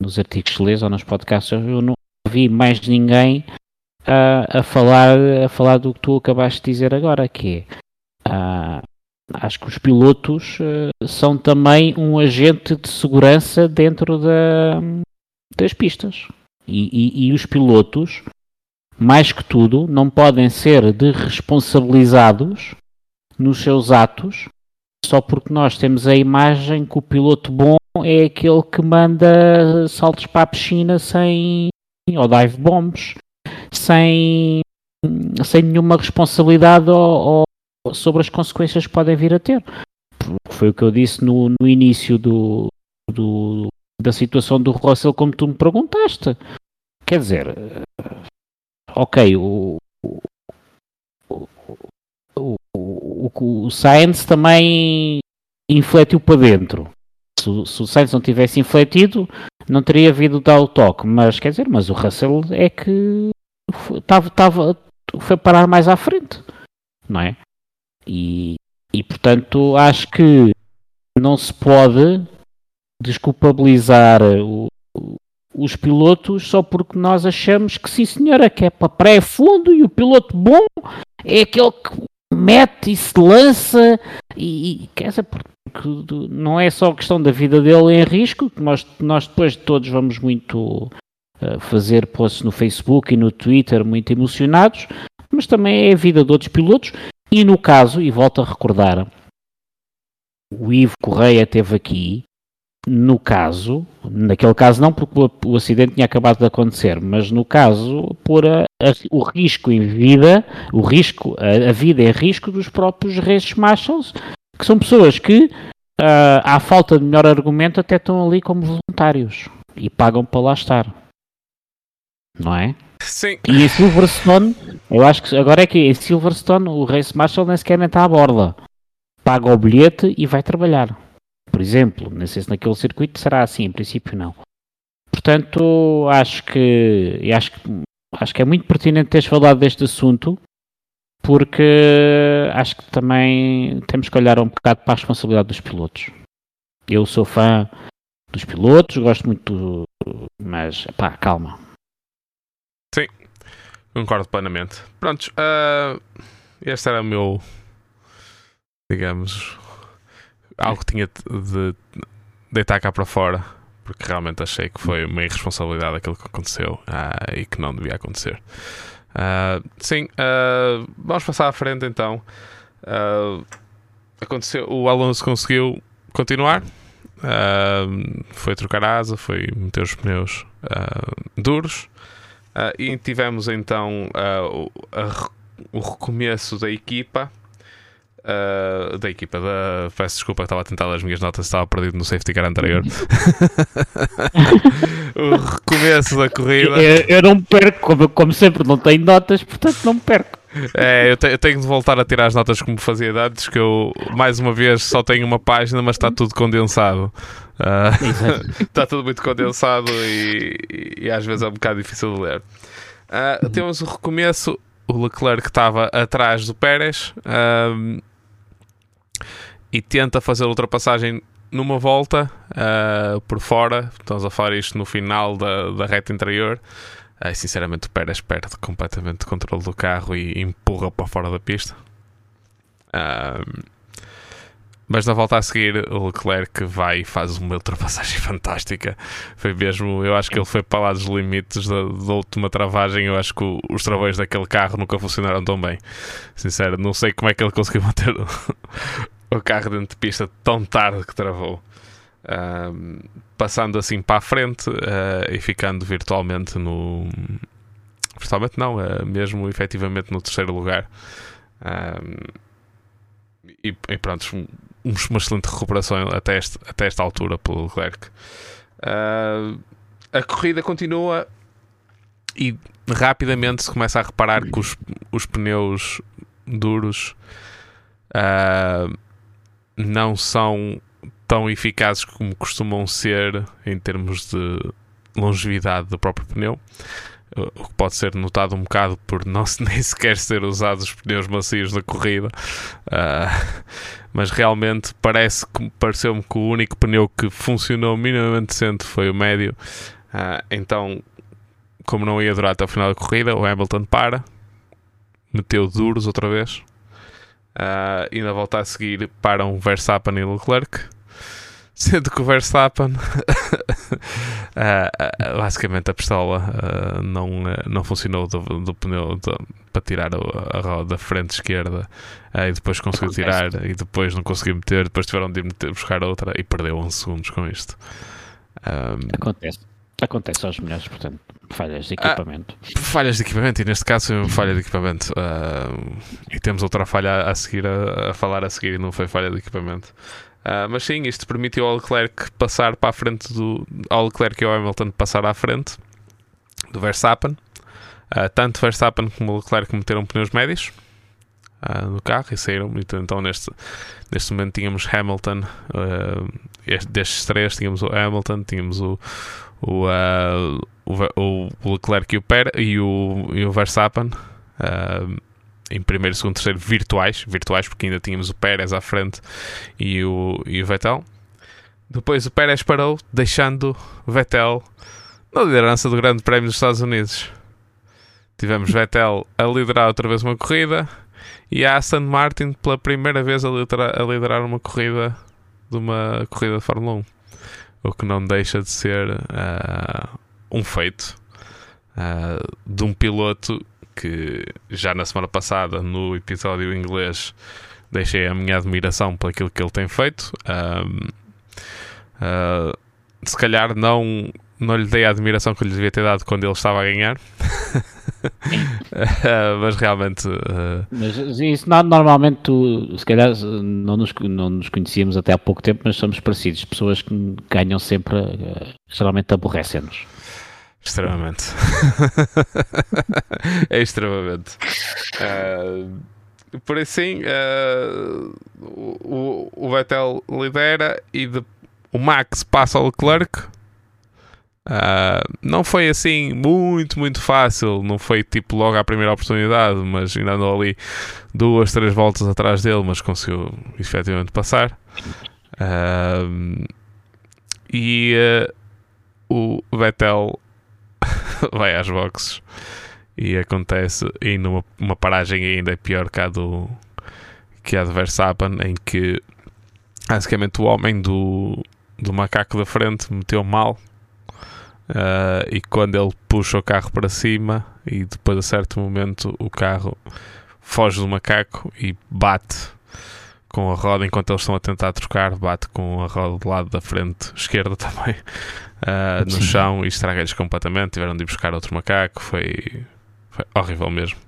nos artigos que lês ou nos podcasts, eu não ouvi mais ninguém a, a, falar, a falar do que tu acabaste de dizer agora, que é, acho que os pilotos uh, são também um agente de segurança dentro da, das pistas. E, e, e, os pilotos, mais que tudo, não podem ser desresponsabilizados nos seus atos só porque nós temos a imagem que o piloto bom é aquele que manda saltos para a piscina sem ou dive bombs sem, sem nenhuma responsabilidade ou, ou sobre as consequências que podem vir a ter. Foi o que eu disse no, no início do, do, da situação do Russell, como tu me perguntaste. Quer dizer, ok, o, o, o, o Sainz também infletiu para dentro. Se, se o Sainz não tivesse infletido, não teria havido tal toque. Mas quer dizer, mas o Russell é que estava, estava, foi parar mais à frente, não é? E, e portanto acho que não se pode desculpabilizar o, os pilotos só porque nós achamos que sim senhora, que é para pré-fundo e o piloto bom é aquele que mete e se lança e, e quer dizer, porque não é só a questão da vida dele em risco, nós, nós depois todos vamos muito uh, fazer posts no Facebook e no Twitter muito emocionados, mas também é a vida de outros pilotos e no caso, e volto a recordar, o Ivo Correia esteve aqui no caso, naquele caso não porque o, o, acidente tinha acabado de acontecer, mas no caso por a, a, o risco em vida, o risco, a, a, vida em risco dos próprios Race Marshals, que são pessoas que, uh, à falta de melhor argumento, até estão ali como voluntários e pagam para lá estar. Não é? Sim. E em Silverstone, eu acho que agora é que em Silverstone o Race Marshal nem sequer está à borda. Paga o bilhete e vai trabalhar por exemplo. Não sei se naquele circuito será assim, em princípio não. Portanto, acho que acho que, acho que é muito pertinente teres falado deste assunto, porque acho que também temos que olhar um bocado para a responsabilidade dos pilotos. Eu sou fã dos pilotos, gosto muito, mas pá, calma. Sim, concordo plenamente. Prontos, uh, este era o meu, digamos, algo que tinha de deitar cá para fora, porque realmente achei que foi uma irresponsabilidade aquilo que aconteceu uh, e que não devia acontecer. Uh, sim, uh, vamos passar à frente então. aconteceu, o Alonso conseguiu continuar, foi trocar asa, foi meter os pneus duros e tivemos então o, a, o recomeço da equipa Uh, da equipa da. Peço desculpa, estava a tentar as minhas notas, estava perdido no safety car anterior. o recomeço da corrida. Eu, eu não perco, como, como, sempre, não tenho notas, portanto não perco. É, eu, te, eu, tenho de voltar a tirar as notas como fazia antes, que eu, mais uma vez, só tenho uma página, mas está tudo condensado. Uh, está tudo muito condensado e, e, e, às vezes é um bocado difícil de ler. Uh, temos o recomeço. O Leclerc estava atrás do Pérez. E tenta fazer a ultrapassagem numa volta uh, por fora. Estamos a falar isto no final da, da reta interior. Uh, sinceramente, o Pérez perde completamente o controle do carro e empurra para fora da pista. Uh, mas na volta a seguir, o Leclerc vai e faz uma ultrapassagem fantástica. Foi mesmo, eu acho que ele foi para lá dos limites da, da última travagem. Eu acho que o, os travões daquele carro nunca funcionaram tão bem. Sincero, não sei como é que ele conseguiu manter o carro dentro de pista tão tarde que travou. Uh, passando assim para a frente uh, e ficando virtualmente no. Virtualmente não, uh, mesmo efetivamente no terceiro lugar. E, e, pronto, um, uma excelente recuperação até, este, até esta altura pelo Leclerc. a corrida continua e rapidamente se começa a reparar que os, os pneus duros uh, não são tão eficazes como costumam ser em termos de longevidade do próprio pneu. O que pode ser notado um bocado por não nem sequer ser usados os pneus macios na corrida, uh, mas realmente parece pareceu-me que o único pneu que funcionou minimamente decente foi o médio. Uh, então, como não ia durar até o final da corrida, o Hamilton para, meteu duros outra vez, Uh, e na volta a seguir param Verstappen e Leclerc. Sendo que o Verstappen, uh, basicamente a pistola não, não funcionou do, do pneu do, para tirar a, a roda da frente esquerda e depois conseguiu tirar e depois não conseguiu meter. Depois tiveram de meter, buscar outra e perdeu 11 segundos com isto. Um, Acontece. Acontece aos melhores, portanto. Falhas de equipamento. Ah, falhas de equipamento, e neste caso uma falha de equipamento. Uh, e temos outra falha a seguir, a, a, falar a seguir, e não foi falha de equipamento. Uh, mas sim, isto permitiu ao Leclerc passar para a frente do. ao Leclerc e ao Hamilton passar à frente do Verstappen. Uh, tanto Verstappen como o Leclerc meteram pneus médios uh, no carro e saíram. Então, então, neste, neste momento tínhamos Hamilton, este, destes três, tínhamos o Hamilton, tínhamos o, o, o, o, Leclerc e o, Per, e o, e o Verstappen em primeiro, segundo, terceiro virtuais, virtuais porque ainda tínhamos o Pérez à frente e o, e o Vettel. Depois o Pérez parou, deixando Vettel na liderança do Grande Prémio dos Estados Unidos. Tivemos Vettel a liderar outra vez uma corrida e a Aston Martin pela primeira vez a liderar uma corrida de uma corrida de Fórmula 1. O que não deixa de ser uh, um feito uh, de um piloto que já na semana passada, no episódio inglês, deixei a minha admiração por aquilo que ele tem feito. Uh, se calhar não, não lhe dei a admiração que lhe devia ter dado quando ele estava a ganhar. uh, mas realmente. Uh... Mas isso normalmente tu, se calhar não nos, não nos conhecíamos até há pouco tempo, mas somos parecidos. Pessoas que ganham sempre, geralmente aborrecem-nos. Extremamente. é extremamente. Uh, por assim, uh, o, o Vettel lidera e de, o Max passa ao Leclerc. Uh, não foi assim muito, muito fácil. Não foi tipo logo à primeira oportunidade, mas ainda andou ali duas, três voltas atrás dele, mas conseguiu efetivamente passar. Uh, e uh, o Vettel vai às boxes e acontece e numa uma paragem ainda pior que a do que a de Verstappen em que basicamente o homem do, do macaco da frente meteu mal uh, e quando ele puxa o carro para cima e depois a certo momento o carro foge do macaco e bate com a roda enquanto eles estão a tentar trocar, bate com a roda do lado da frente esquerda também uh, no chão e estraga-lhes completamente. Tiveram de ir buscar outro macaco, foi, foi horrível mesmo.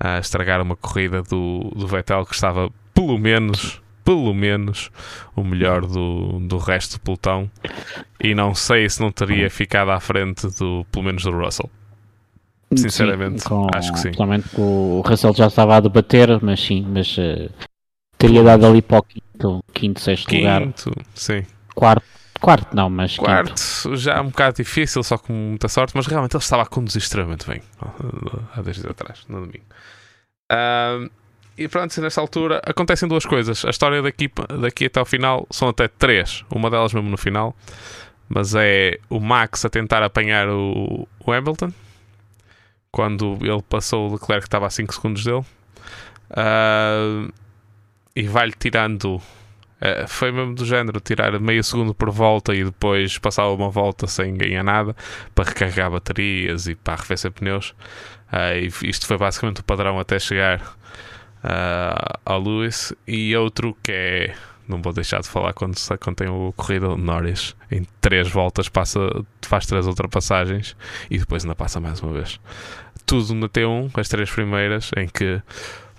Uh, estragar uma corrida do, do Vettel que estava pelo menos pelo menos o melhor do, do resto do pelotão. E não sei se não teria ficado à frente do pelo menos do Russell. Sinceramente sim, com, acho que sim. principalmente o Russell já estava a debater mas sim, mas uh, teria dado ali para o quinto, quinto sexto quinto, lugar sim. Quarto Quarto não, mas Quarto quinto. já é um bocado difícil, só com muita sorte, mas realmente ele estava a conduzir extremamente bem há 10 dias atrás, no domingo. Uh, e pronto, nesta altura acontecem duas coisas. A história da equipa daqui até ao final são até três, uma delas mesmo no final, mas é o Max a tentar apanhar o, o Hamilton quando ele passou o Leclerc que estava a 5 segundos dele. Uh, e vai-lhe tirando Uh, foi mesmo do género tirar meio segundo por volta e depois passar uma volta sem ganhar nada para recarregar baterias e para arrefecer pneus. Uh, isto foi basicamente o padrão até chegar uh, ao Lewis. E outro que é, não vou deixar de falar quando, quando tem o corrida Norris, em três voltas passa, faz três ultrapassagens e depois ainda passa mais uma vez. Tudo na T1, as três primeiras, em que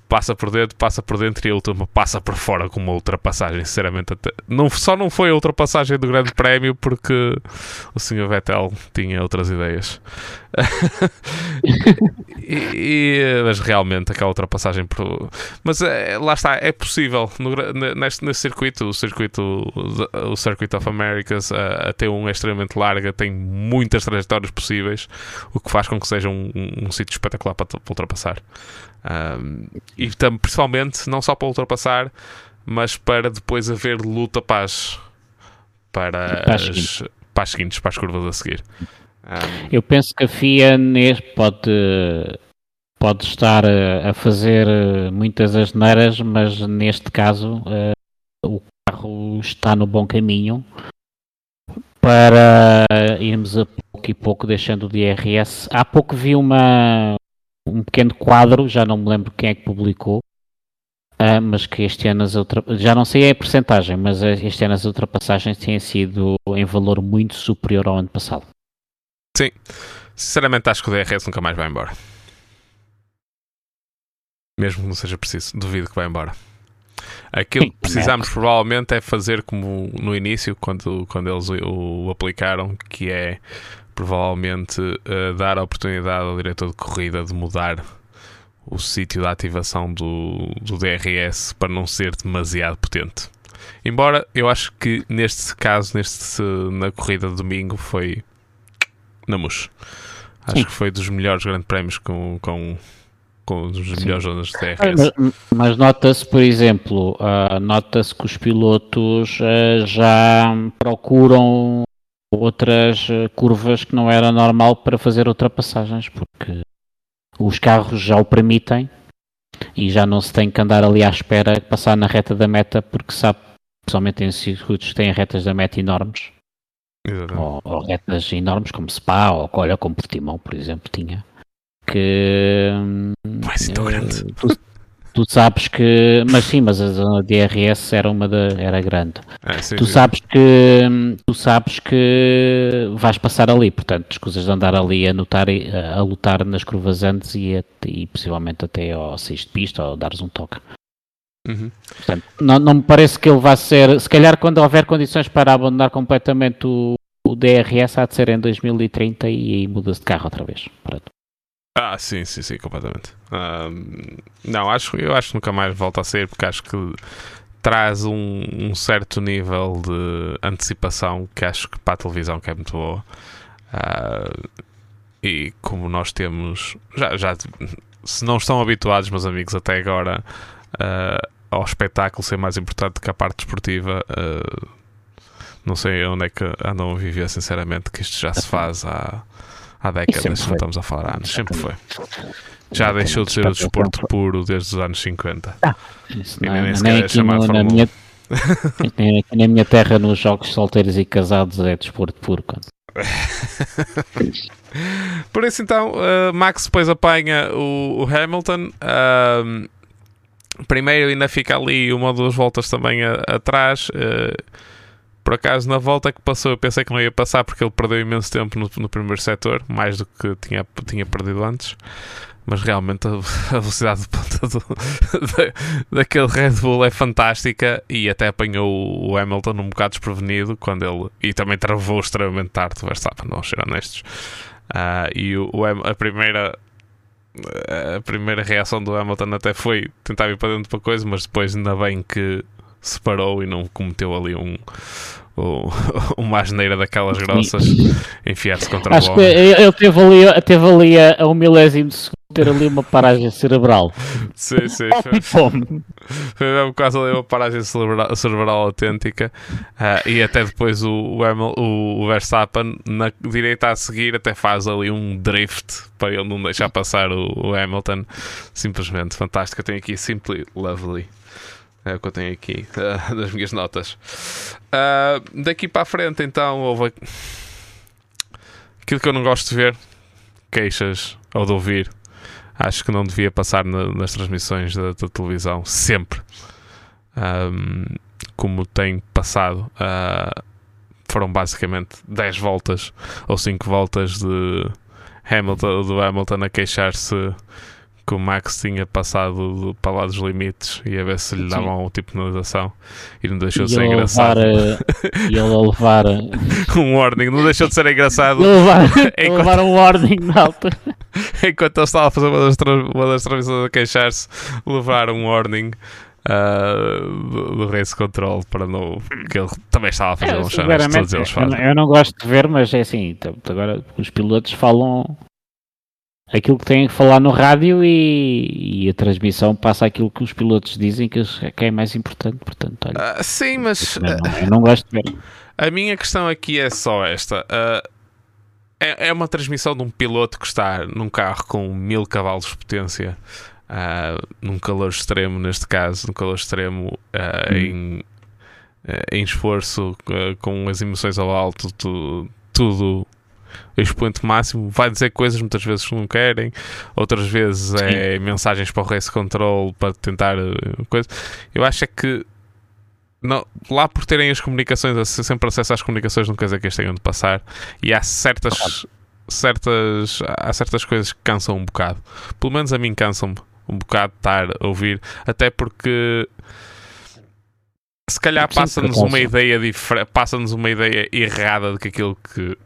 passa por dentro, passa por dentro e a última passa por fora com uma ultrapassagem. Sinceramente, até, não, só não foi a ultrapassagem do Grande Prémio porque o Sr. Vettel tinha outras ideias. e, e, mas realmente aquela ultrapassagem. Por, mas é, lá está, é possível no, neste, neste circuito, o circuito, o Circuit of Americas, a, a T1 é extremamente larga, tem muitas trajetórias possíveis, o que faz com que seja um, um, um sítio espetacular para, para ultrapassar. Um, e principalmente não só para ultrapassar, mas para depois haver luta para as, para, para, as, para as seguintes, para as curvas a seguir. Um, Eu penso que a FIA pode, pode estar a fazer muitas asneiras, mas neste caso uh, o carro está no bom caminho para irmos a pouco e pouco deixando o DRS. Há pouco vi uma, um pequeno quadro, já não me lembro quem é que publicou, uh, mas que este ano as já não sei a porcentagem, mas este ano as ultrapassagens têm sido em valor muito superior ao ano passado. Sim. Sinceramente, acho que o DRS nunca mais vai embora. Mesmo que não seja preciso. Duvido que vai embora. Aquilo que precisamos provavelmente é fazer como no início, quando, quando eles o aplicaram, que é provavelmente uh, dar a oportunidade ao diretor de corrida de mudar o sítio da ativação do, do DRS para não ser demasiado potente. Embora eu acho que neste caso, neste, na corrida de domingo, foi na Acho Sim. que foi dos melhores grandes prémios com, com, com os melhores zonas de DRS. Mas, mas nota-se, por exemplo, uh, nota-se que os pilotos uh, já procuram outras uh, curvas que não era normal para fazer ultrapassagens, porque os carros já o permitem e já não se tem que andar ali à espera passar na reta da meta, porque sabe, principalmente em circuitos que têm retas da meta enormes, ou, ou, retas enormes como Spa ou olha, como Portimão, por exemplo, tinha. Que. Vai ser tão grande. Tu, tu, sabes que. Mas sim, mas a zona DRS era uma da. era grande. É, sim, tu sim. sabes que. Tu sabes que vais passar ali, portanto, escusas de andar ali a, notar, a, a lutar nas curvas antes e, a, e possivelmente até ao 6 de pista ou dares um toque. Uhum. Portanto, não, não me parece que ele vá ser. Se calhar, quando houver condições para abandonar completamente o, o DRS, há de ser em 2030 e aí muda-se de carro outra vez. Pronto. Ah, sim, sim, sim, completamente. Um, não, acho, eu acho que nunca mais volta a ser, porque acho que traz um, um, certo nível de antecipação que acho que para a televisão que é muito boa. Uh, e como nós temos, já, já se não estão habituados, meus amigos, até agora uh, ao espetáculo ser mais importante que a parte desportiva. Uh, não sei onde é que andam a viver, sinceramente, que isto já se faz há, há décadas, não estamos a falar há anos, sempre foi. Já deixou de ser o desporto puro desde os anos 50. Ah, isso não, nem, no, na, minha, aqui na minha terra, nos jogos solteiros e casados, é desporto puro. Por isso, então, uh, Max depois apanha o, o Hamilton. Uh, primeiro ainda fica ali uma ou duas voltas também atrás. Uh, por acaso, na volta que passou, eu pensei que não ia passar porque ele perdeu imenso tempo no, no primeiro setor, mais do que tinha, tinha perdido antes. Mas realmente a, a velocidade de ponta do, da, daquele Red Bull é fantástica e até apanhou o Hamilton um bocado desprevenido quando ele. E também travou extremamente tarde o Verstappen, vamos ser honestos. Uh, e o, o, a primeira a primeira reação do Hamilton até foi tentar ir para dentro para coisa, mas depois ainda bem que se parou e não cometeu ali um, um uma asneira daquelas grossas enfiar-se contra Acho o homem. Que ele teve ali, teve ali a, a um milésimo de segundo ter ali uma paragem cerebral. Sim, sim. Foi, foi mesmo quase ali uma paragem cerebral, cerebral autêntica. Uh, e até depois o, o, o Verstappen, na direita a seguir, até faz ali um drift para ele não deixar passar o, o Hamilton. Simplesmente fantástico. Eu tenho aqui Simply Lovely. É o que eu tenho aqui uh, das minhas notas. Uh, daqui para a frente, então, houve aquilo que eu não gosto de ver, queixas ou de ouvir acho que não devia passar na, nas transmissões da, da televisão sempre um, como tem passado. Uh, foram basicamente 10 voltas ou 5 voltas de Hamilton, do Hamilton a queixar-se que o Max tinha passado para lá dos limites e a ver se lhe davam um tipo de penalização e não deixou de ser engraçado. Levar, e ele a levar um warning, não deixou de ser engraçado. Levar, enquanto... levar um warning na alta. enquanto ele estava a fazer uma das, uma das transmissões a queixar-se, levar um warning. Uh, do, do Race Control para não. que ele também estava a fazer é, um chão, todos eles fazem. Eu não gosto de ver, mas é assim, agora os pilotos falam aquilo que têm que falar no rádio e, e, a transmissão passa aquilo que os pilotos dizem que, que é mais importante. Portanto, olha, uh, sim, mas não, eu não, gosto de ver. A minha questão aqui é só esta. Uh, é, é, uma transmissão de um piloto que está num carro com mil cavalos de potência, num calor extremo, neste caso, num calor extremo, hum. em, em esforço, com as emoções ao alto, tu, tudo expoente máximo, vai dizer coisas muitas vezes que não querem, outras vezes é Sim. mensagens para o race control para tentar uh, coisa. Eu acho é que não, lá por terem as comunicações, sempre acesso às comunicações, não quer dizer que as tenham de passar, e há certas, certas, há certas coisas que cansam um bocado. Pelo menos a mim cansam-me um bocado de estar a ouvir, até porque se calhar passa-nos uma ideia diferente, passa-nos uma ideia errada de que aquilo que,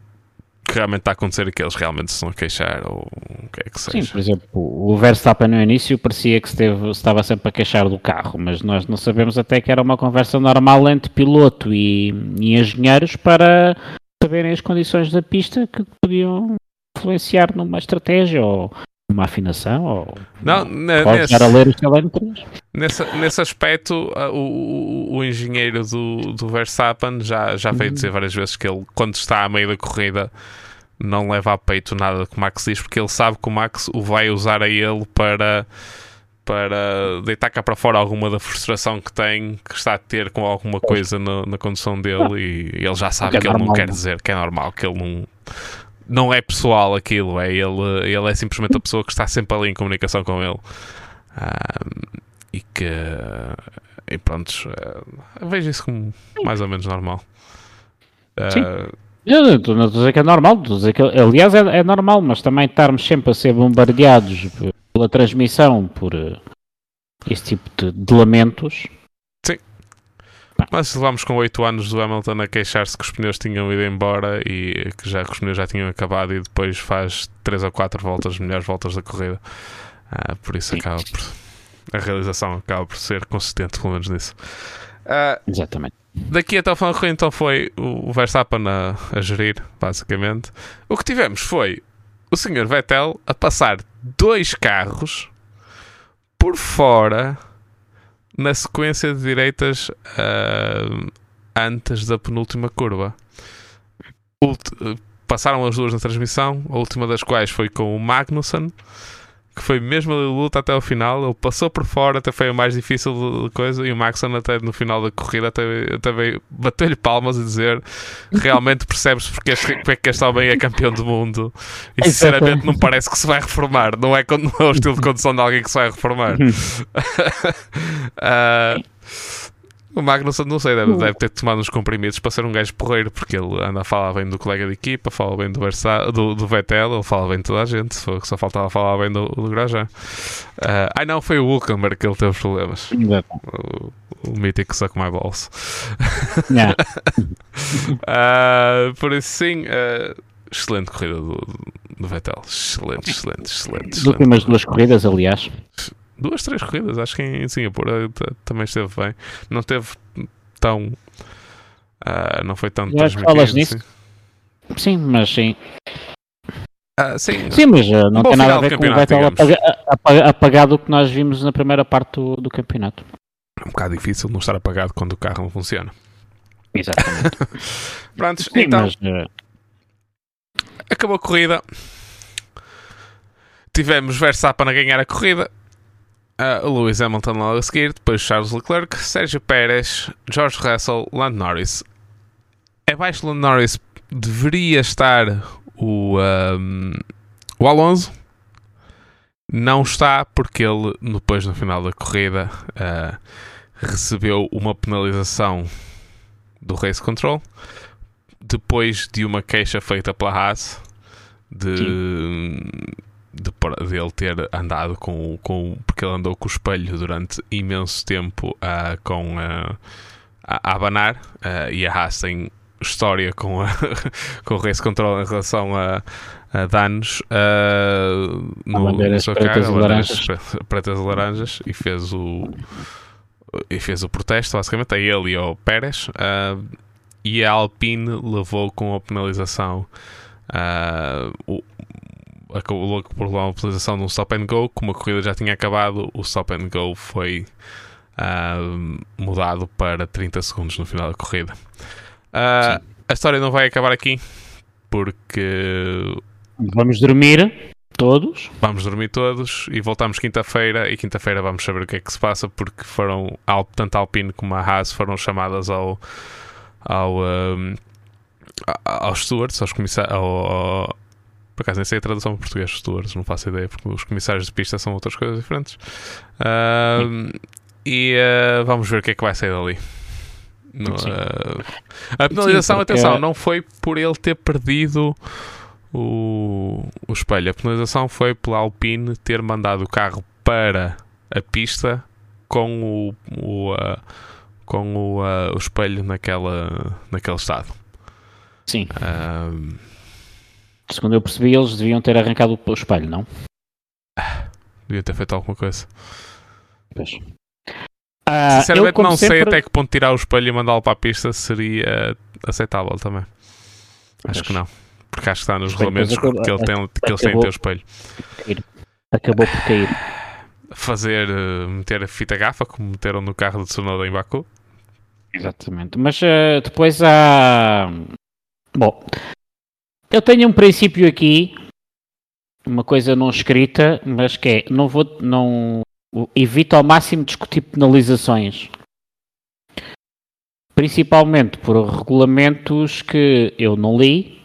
que realmente está a acontecer é que eles realmente se estão a queixar ou o que é que seja. Sim, por exemplo, o Verstappen no início parecia que esteve, estava sempre a queixar do carro, mas nós não sabemos até que era uma conversa normal entre piloto e, e engenheiros para saberem as condições da pista que podiam influenciar numa estratégia ou uma afinação ou não, nesse, a ler os nesse, nesse aspecto uh, o, o, engenheiro do, do Verstappen já, já veio uhum. dizer várias vezes que ele quando está a meio da corrida não leva a peito nada que o Max diz porque ele sabe que o Max o vai usar a ele para para deitar cá para fora alguma da frustração que tem, que está a ter com alguma coisa na, na condução dele e, e ele já sabe que, que é ele normal. não quer dizer, que é normal, que ele não não é pessoal aquilo, é ele, ele é simplesmente a pessoa que está sempre ali em comunicação com ele. E que. E pronto, uh, vejo isso como mais ou menos normal. Uh, Sim. Eu não estou a dizer que é normal, estou a dizer que, aliás, é, é, normal, mas também estarmos sempre a ser bombardeados pela transmissão por uh, esse tipo de, de lamentos mas levámos com 8 anos do Hamilton a queixar-se que os pneus tinham ido embora e que já que os pneus já tinham acabado e depois faz 3 ou 4 voltas, melhores voltas da corrida. Uh, por isso acaba por. A realização acaba por ser consistente, pelo menos nisso. Uh, Exatamente. Daqui até o final da corrida, então, foi o Verstappen a, a gerir, basicamente. O que tivemos foi o Sr. Vettel a passar dois carros por fora na sequência de direitas uh, antes da penúltima curva. Ult passaram as duas na transmissão, a última das quais foi com o Magnussen que foi mesmo a luta até o final. Ele passou por fora, até foi a mais difícil de coisa. E o Maxon, até no final da corrida, até, bateu-lhe palmas e dizer realmente percebes porque, este, porque é que este homem é campeão do mundo. E sinceramente, não parece que se vai reformar. Não é, não é o estilo de condução de alguém que se vai reformar. uh, O Magnusson, não sei, deve, deve, ter tomado uns comprimidos para ser um gajo porreiro, porque ele anda a falar bem do colega de equipa, fala bem do, Versa, do, do Vettel, ele fala bem de toda a gente, só, só faltava falar bem do, do Grosjean. Uh, ai não, foi o Hulkenberg que ele teve problemas. O, o mítico Suck My Balls. Yeah. uh, por isso, sim, uh, excelente corrida do, do Vettel. Excelente, excelente, excelente. As últimas duas corridas, aliás duas, três corridas. Acho que em Singapura também esteve bem. Não teve tão. Uh, não foi tão Já falas nisso? Assim. Sim, mas sim. Uh, sim, sim, mas uh, não tem nada a ver com o Vettel apaga, apagado o que nós vimos na primeira parte do, do campeonato. É um bocado difícil não estar apagado quando o carro não funciona. Exatamente. Prontos, sim, então. Mas, uh... Acabou a corrida. Tivemos Verstappen a ganhar a corrida uh, Lewis Hamilton logo a seguir, depois Charles Leclerc, Sérgio Pérez, George Russell, Lando Norris. Abaixo de Lando Norris deveria estar o, um, o Alonso. Não está porque ele, depois no final da corrida, uh, recebeu uma penalização do Race Control depois de uma queixa feita pela Haas de. Sim de, de ele ter andado com, com. Porque ele andou com o espelho durante imenso tempo uh, com, uh, a, a abanar uh, e a Haas tem história com, a, com o Race Control em relação a, a danos uh, no, no seu bandeiras pretas e laranjas, e fez o e fez o protesto basicamente a ele e ao Pérez uh, e a Alpine levou com a penalização uh, acabou por levar uma utilização de um stop and go. Como a corrida já tinha acabado, o stop and go foi uh, mudado para 30 segundos no final da corrida. Uh, a história não vai acabar aqui porque vamos dormir todos. Vamos dormir todos e voltamos quinta-feira. E quinta-feira vamos saber o que é que se passa porque foram tanto a Alpine como a Haas foram chamadas ao. ao um, aos stewards, aos comissários, ao, por acaso nem sei a tradução para português dos stewards, não faço ideia, porque os comissários de pista são outras coisas diferentes. Uh, e uh, vamos ver o que é que vai sair dali. No, uh, a penalização, Sim, porque... atenção, não foi por ele ter perdido o, o espelho. A penalização foi pela Alpine ter mandado o carro para a pista com o, o, uh, com o, uh, o espelho naquela, naquele estado. Sim. Um... Segundo eu percebi, eles deviam ter arrancado o espelho, não? Deviam ter feito alguma coisa. Pois. Uh, Sinceramente, eu, não sempre... sei até que ponto tirar o espelho e mandá-lo para a pista seria aceitável também. Acho pois. que não. Porque acho que está nos regulamentos que, ele tem, que eles têm ter o espelho. Acabou por cair. Fazer, uh, meter a fita gafa, como meteram no carro do Tsunoda em Baku. Exatamente. Mas uh, depois há. Bom, eu tenho um princípio aqui, uma coisa não escrita, mas que é: não vou. Não, evito ao máximo discutir penalizações. Principalmente por regulamentos que eu não li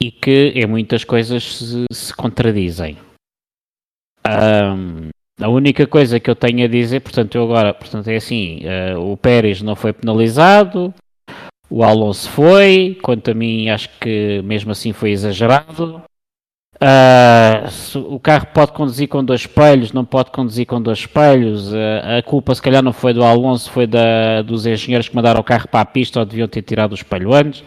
e que em muitas coisas se, se contradizem. Um, a única coisa que eu tenho a dizer, portanto, eu agora, portanto, é assim: uh, o Pérez não foi penalizado, o Alonso foi, quanto a mim, acho que mesmo assim foi exagerado. Uh, o carro pode conduzir com dois espelhos, não pode conduzir com dois espelhos. Uh, a culpa, se calhar, não foi do Alonso, foi da, dos engenheiros que mandaram o carro para a pista ou deviam ter tirado o espelho antes.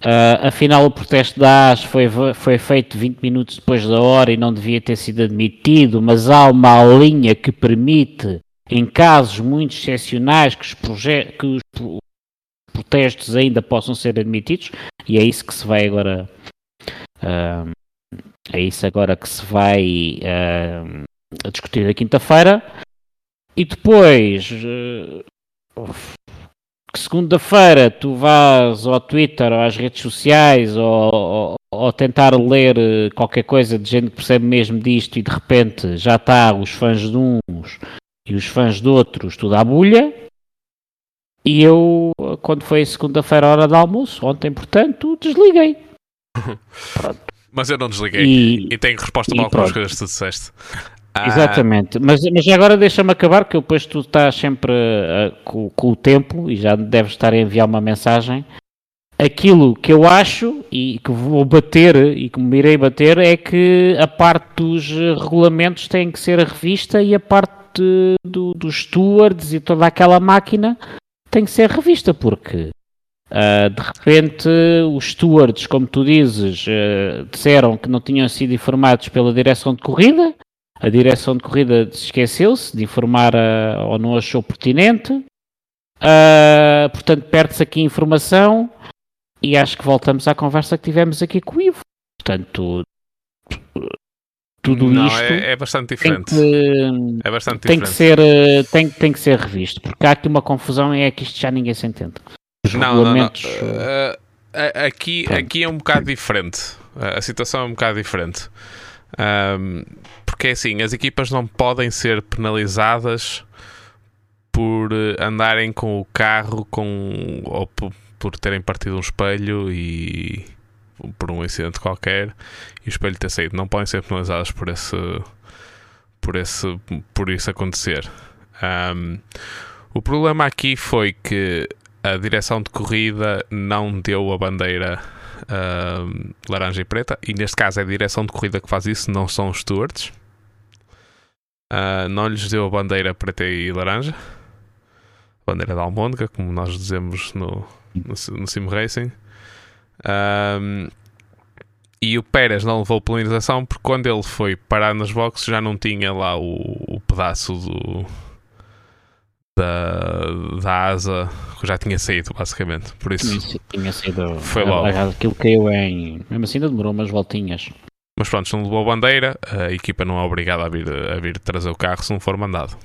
Uh, afinal, o protesto da AS foi, foi feito 20 minutos depois da hora e não devia ter sido admitido, mas há uma linha que permite, em casos muito excepcionais, que os, que os protestos ainda possam ser admitidos, e é isso que se vai agora. Uh, é isso agora que se vai uh, discutir na quinta-feira. E depois, segunda-feira tu vás ao Twitter ou às redes sociais ou, ou, ou, tentar ler eh, qualquer coisa de gente que percebe mesmo disto e de repente já está os fãs de uns e os fãs de outros tudo à bulha. E eu, quando foi segunda-feira hora de almoço, ontem, portanto, desliguei. Mas eu não desliguei. E, e tenho resposta para algumas coisas que tu disseste. Ah. Exatamente, mas, mas agora deixa-me acabar, que depois tu estás sempre uh, com, com, o tempo e já deves estar a enviar uma mensagem. Aquilo que eu acho e que vou bater e que me irei bater é que a parte dos regulamentos tem que ser revista e a parte do, dos stewards e toda aquela máquina tem que ser revista, porque uh, de repente os stewards, como tu dizes, uh, disseram que não tinham sido informados pela direção de corrida a direção de corrida esqueceu-se de informar a, ou não achou pertinente. Uh, portanto, perde-se aqui informação e acho que voltamos à conversa que tivemos aqui com o Ivo. Portanto, tudo não, isto é, é, bastante diferente. Que, é bastante tem diferente. Que ser, tem, tem que ser revisto, porque há aqui uma confusão e é que isto já ninguém se entende. Os não, regulamentos. Não, não. Uh, aqui, aqui é um bocado diferente. A situação é um bocado diferente. Um, porque é assim, as equipas não podem ser penalizadas por eh, andarem com o carro com, ou por, por terem partido um espelho e por um incidente qualquer e o espelho ter saído. Não podem ser penalizadas por esse por, esse, por isso acontecer. Um, o problema aqui foi que a direção de corrida não deu a bandeira uh, laranja e preta, e neste caso é a direção de corrida que faz isso, não são os stewards. Uh, não lhes deu a bandeira preta e laranja, bandeira da almôndega, como nós dizemos no, no, no Sim Racing. Um, e o Pérez não levou penalização porque quando ele foi parar nas boxes já não tinha lá o, o pedaço do, da, da asa que já tinha saído, basicamente. Por isso tinha, saído. Foi logo. Aquilo caiu em. Mesmo assim, ainda demorou umas voltinhas. Mas pronto, se não levou a bandeira, a equipa não é obrigada a vir, a vir trazer o carro se não for mandado.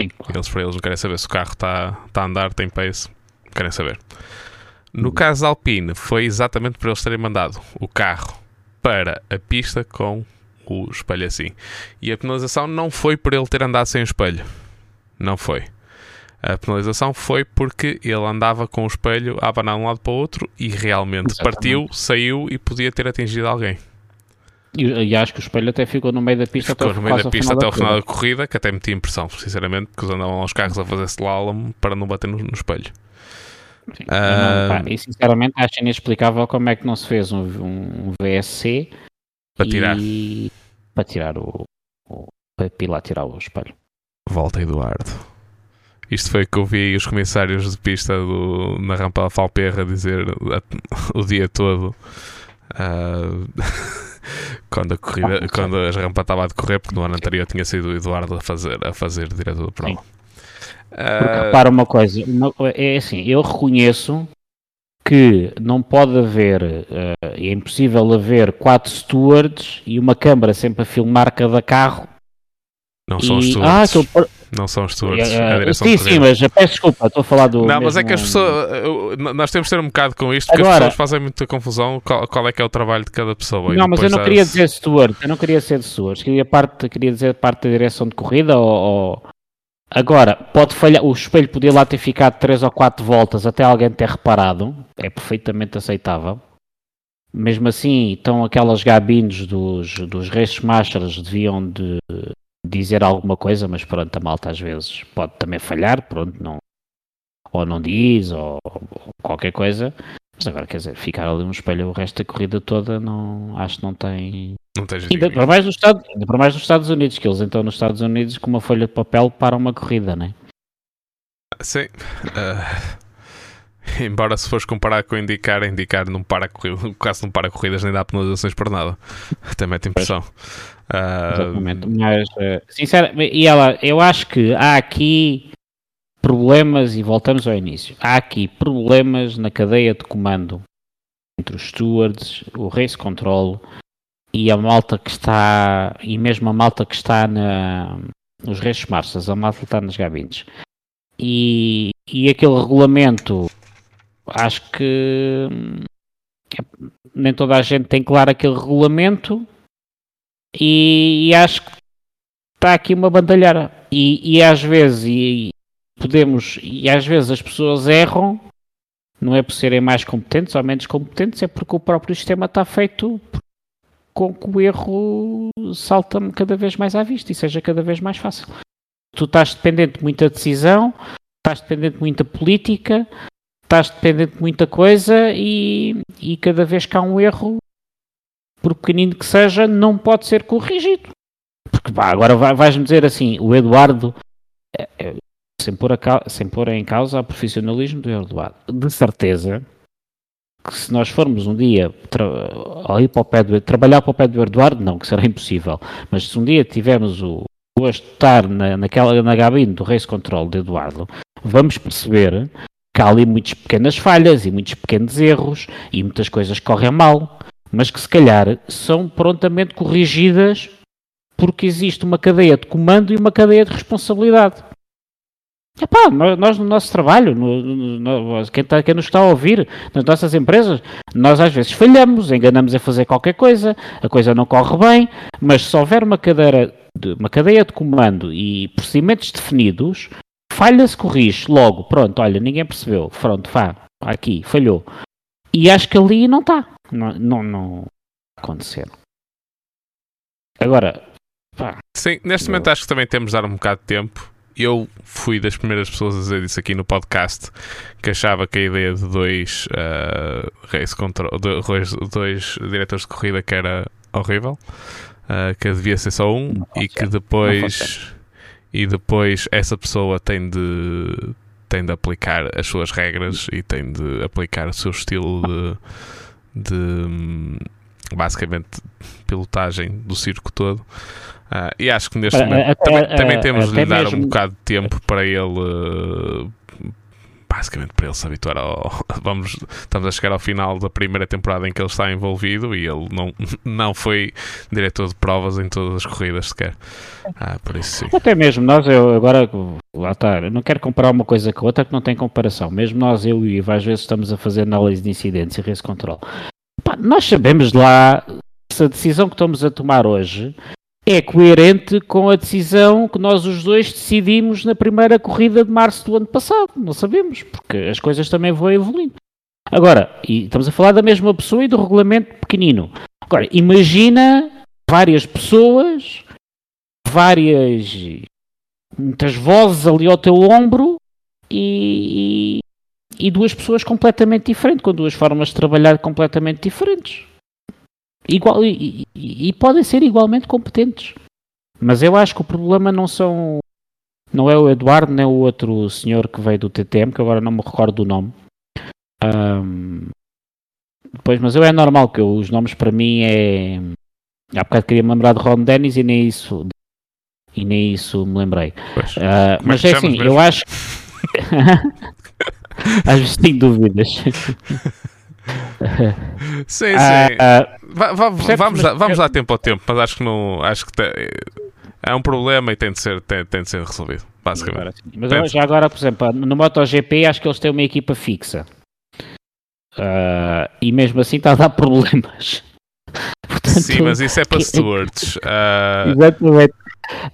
Sim, claro. Eles para eles não querem saber se o carro está tá a andar, tem pace, querem saber. No caso da Alpine, foi exatamente por eles terem mandado o carro para a pista com o espelho assim. E a penalização não foi por ele ter andado sem o espelho. Não foi. A penalização foi porque ele andava com o espelho a abanar de um lado para o outro e realmente Exatamente. partiu, saiu e podia ter atingido alguém. E, e, acho que o espelho até ficou no meio da pista ficou até, no meio da pista até o final da corrida, que até me tinha impressão, sinceramente, que eles andavam aos carros a fazer slalom para não bater no, no espelho. Sim, não, pá, e sinceramente acho inexplicável como é que não se fez um, um VSC para tirar, e... para tirar o, o para pilar tirar o espelho. Volta Eduardo. Isto foi que eu vi os comissários de pista do, na rampa da Falperra dizer o dia todo. Uh, quando a corrida, ah, quando a rampa estava a decorrer, porque no ano anterior tinha sido o Eduardo a fazer, a fazer direto do prova. Porque uh... repara uma coisa, é assim, eu reconheço que não pode haver, uh, é impossível haver quatro stewards e uma câmara sempre a filmar cada carro. Não e... são os stewards. Ah, Não são os stewards. Uh, é sim, sim, mas peço desculpa, estou a falar do. Não, mesmo... mas é que as pessoas. Nós temos de ter um bocado com isto, porque Agora, as pessoas fazem muita confusão qual, qual, é que é o trabalho de cada pessoa. Não, mas eu não queria dizer steward, eu não queria ser steward, queria, parte, queria dizer parte da direção de corrida ou, ou Agora, pode falhar, o espelho podia lá ter ficado 3 ou 4 voltas até alguém ter reparado, é perfeitamente aceitável. Mesmo assim, então aquelas gabines dos, dos race masters deviam de dizer alguma coisa, mas pronto, a malta às vezes pode também falhar, pronto, não, ou não diz, ou, ou qualquer coisa. Mas agora, quer dizer, ficar ali um espelho o resto da corrida toda, não, acho que não tem. Não tem ainda, para mais nos Estados, ainda para mais nos Estados Unidos, que eles então nos Estados Unidos com uma folha de papel param uma corrida, não é? Sim. Uh, embora se fores comparar com indicar, indicar não para corrida, caso não para corridas nem dá penalizações por nada. Até mete impressão. Uh, Exatamente. Mas, uh, sinceramente, e ela, eu acho que há aqui problemas, e voltamos ao início, há aqui problemas na cadeia de comando entre os stewards, o race control e a malta que está, e mesmo a malta que está na, nos race masters, a malta que está nas gabines. E, e aquele regulamento, acho que nem toda a gente tem claro aquele regulamento e, e acho que está aqui uma bandalhara. E, e às vezes, e, podemos, e às vezes as pessoas erram, não é por serem mais competentes ou menos competentes, é porque o próprio sistema está feito com que o erro salta-me cada vez mais à vista e seja cada vez mais fácil. Tu estás dependente de muita decisão, estás dependente de muita política, estás dependente de muita coisa e, e cada vez que há um erro, por pequenino que seja, não pode ser corrigido. Porque agora vais-me dizer assim, o Eduardo, é, é, sem pôr, a, sem pôr em causa o profissionalismo do Eduardo. De certeza que se nós formos um dia ir para o pé do, trabalhar para o pé do Eduardo, não, que será impossível, mas se um dia tivermos o gosto de estar na, naquela, na gabine do Race Control de Eduardo, vamos perceber que há ali muitas pequenas falhas e muitos pequenos erros e muitas coisas que correm mal, mas que se calhar são prontamente corrigidas porque existe uma cadeia de comando e uma cadeia de responsabilidade. Epá, nós no nosso trabalho, no, no, quem, tá, quem nos está a ouvir, nas nossas empresas, nós às vezes falhamos, enganamos a fazer qualquer coisa, a coisa não corre bem, mas se houver uma, cadeira de, uma cadeia de comando e procedimentos definidos, falha-se, corrige, logo, pronto, olha, ninguém percebeu, pronto, vá, aqui, falhou. E acho que ali não está, não, não, não acontecer. Agora, pá. Sim, neste momento acho que também temos de dar um bocado de tempo eu fui das primeiras pessoas a dizer isso aqui no podcast que achava que a ideia de dois uh, race control, dois, dois diretores de corrida que era horrível, uh, que devia ser só um e que depois e depois essa pessoa tem de tem de aplicar as suas regras e tem de aplicar o seu estilo de, de hum, basicamente pilotagem do circo todo. Uh, e acho que neste momento até, também, também, temos de lhe dar mesmo... um bocado de tempo para ele. Uh, basicamente para ele se habituar ao. Vamos, estamos a chegar ao final da primeira temporada em que ele está envolvido e ele não, não foi diretor de provas em todas as corridas sequer. Ah, por isso sim. Até mesmo nós, eu agora lá está, não quero comparar uma coisa com outra que não tem comparação. Mesmo nós, eu e Ivo, às vezes estamos a fazer análise de incidentes e race control. Pá, nós sabemos lá se a decisão que estamos a tomar hoje é coerente com a decisão que nós os dois decidimos na primeira corrida de março do ano passado. Não sabemos, porque as coisas também vão evoluindo. Agora, e estamos a falar da mesma pessoa e do regulamento pequenino. Agora, imagina várias pessoas, várias, muitas vozes ali ao teu ombro e, e duas pessoas completamente diferentes, com duas formas de trabalhar completamente diferentes. Igual, e, e, podem ser igualmente competentes. Mas eu acho que o problema não são. Não é o Eduardo, nem o outro senhor que veio do TTM, que agora não me recordo do nome. Um, pois, mas eu é normal que eu, os nomes para mim é. Há bocado queria me lembrar de Ron Dennis e nem isso. E nem isso me lembrei. Pois, uh, mas é assim, mesmo? eu acho. Às vezes tenho dúvidas. sim, sim. Ah, vamos, vamos, dar, vamos dar tempo ao tempo, mas acho que não. Acho que é um problema e tem de ser, tem, tem de ser resolvido, basicamente. Mas já agora, por exemplo, no MotoGP acho que eles têm uma equipa fixa. Uh, e mesmo assim está a dar problemas. Portanto, Sim, mas isso é para stewards. Uh... Exatamente.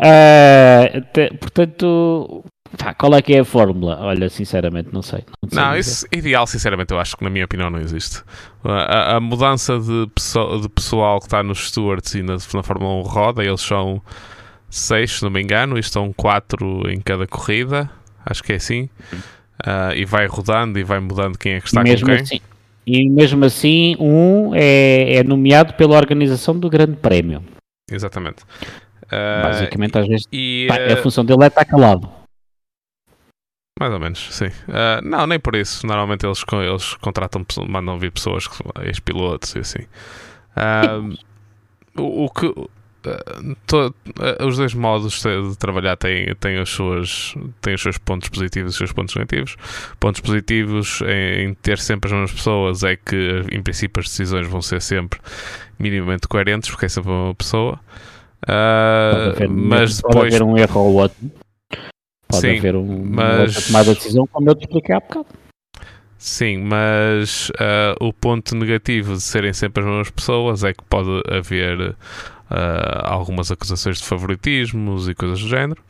Uh, te, portanto, Tá, qual é que é a fórmula? Olha, sinceramente, não sei. Não, sei não isso ideal, sinceramente, eu acho que na minha opinião não existe. A, a mudança de, pessoal, de pessoal que está nos stewards e na, na Fórmula 1 roda, eles são seis, se não me engano, e estão quatro em cada corrida, acho que é assim. Uh, e vai rodando e vai mudando quem é que está mesmo com quem. Assim, e mesmo assim, um é, é nomeado pela organização do Grande Prémio. Exatamente. Uh, Basicamente, às vezes, e, a função dele é estar calado. Mais ou menos, sim. Uh, não, nem por isso. Normalmente eles, eles contratam, mandam vir pessoas, ex-pilotos e assim. Uh, o, o, que. Uh, to, os dois modos de trabalhar têm, têm, as suas, têm os seus pontos positivos e os seus pontos negativos. Pontos positivos em, em, ter sempre as mesmas pessoas é que, em princípio, as decisões vão ser sempre minimamente coerentes, porque é sempre uma pessoa. mas depois. Pode haver um erro ou outro. Pode Sim, haver um, mas... uma tomada de decisão, como eu te expliquei há bocado. Sim, mas uh, o ponto negativo de serem sempre as mesmas pessoas é que pode haver uh, algumas acusações de favoritismos e coisas do género.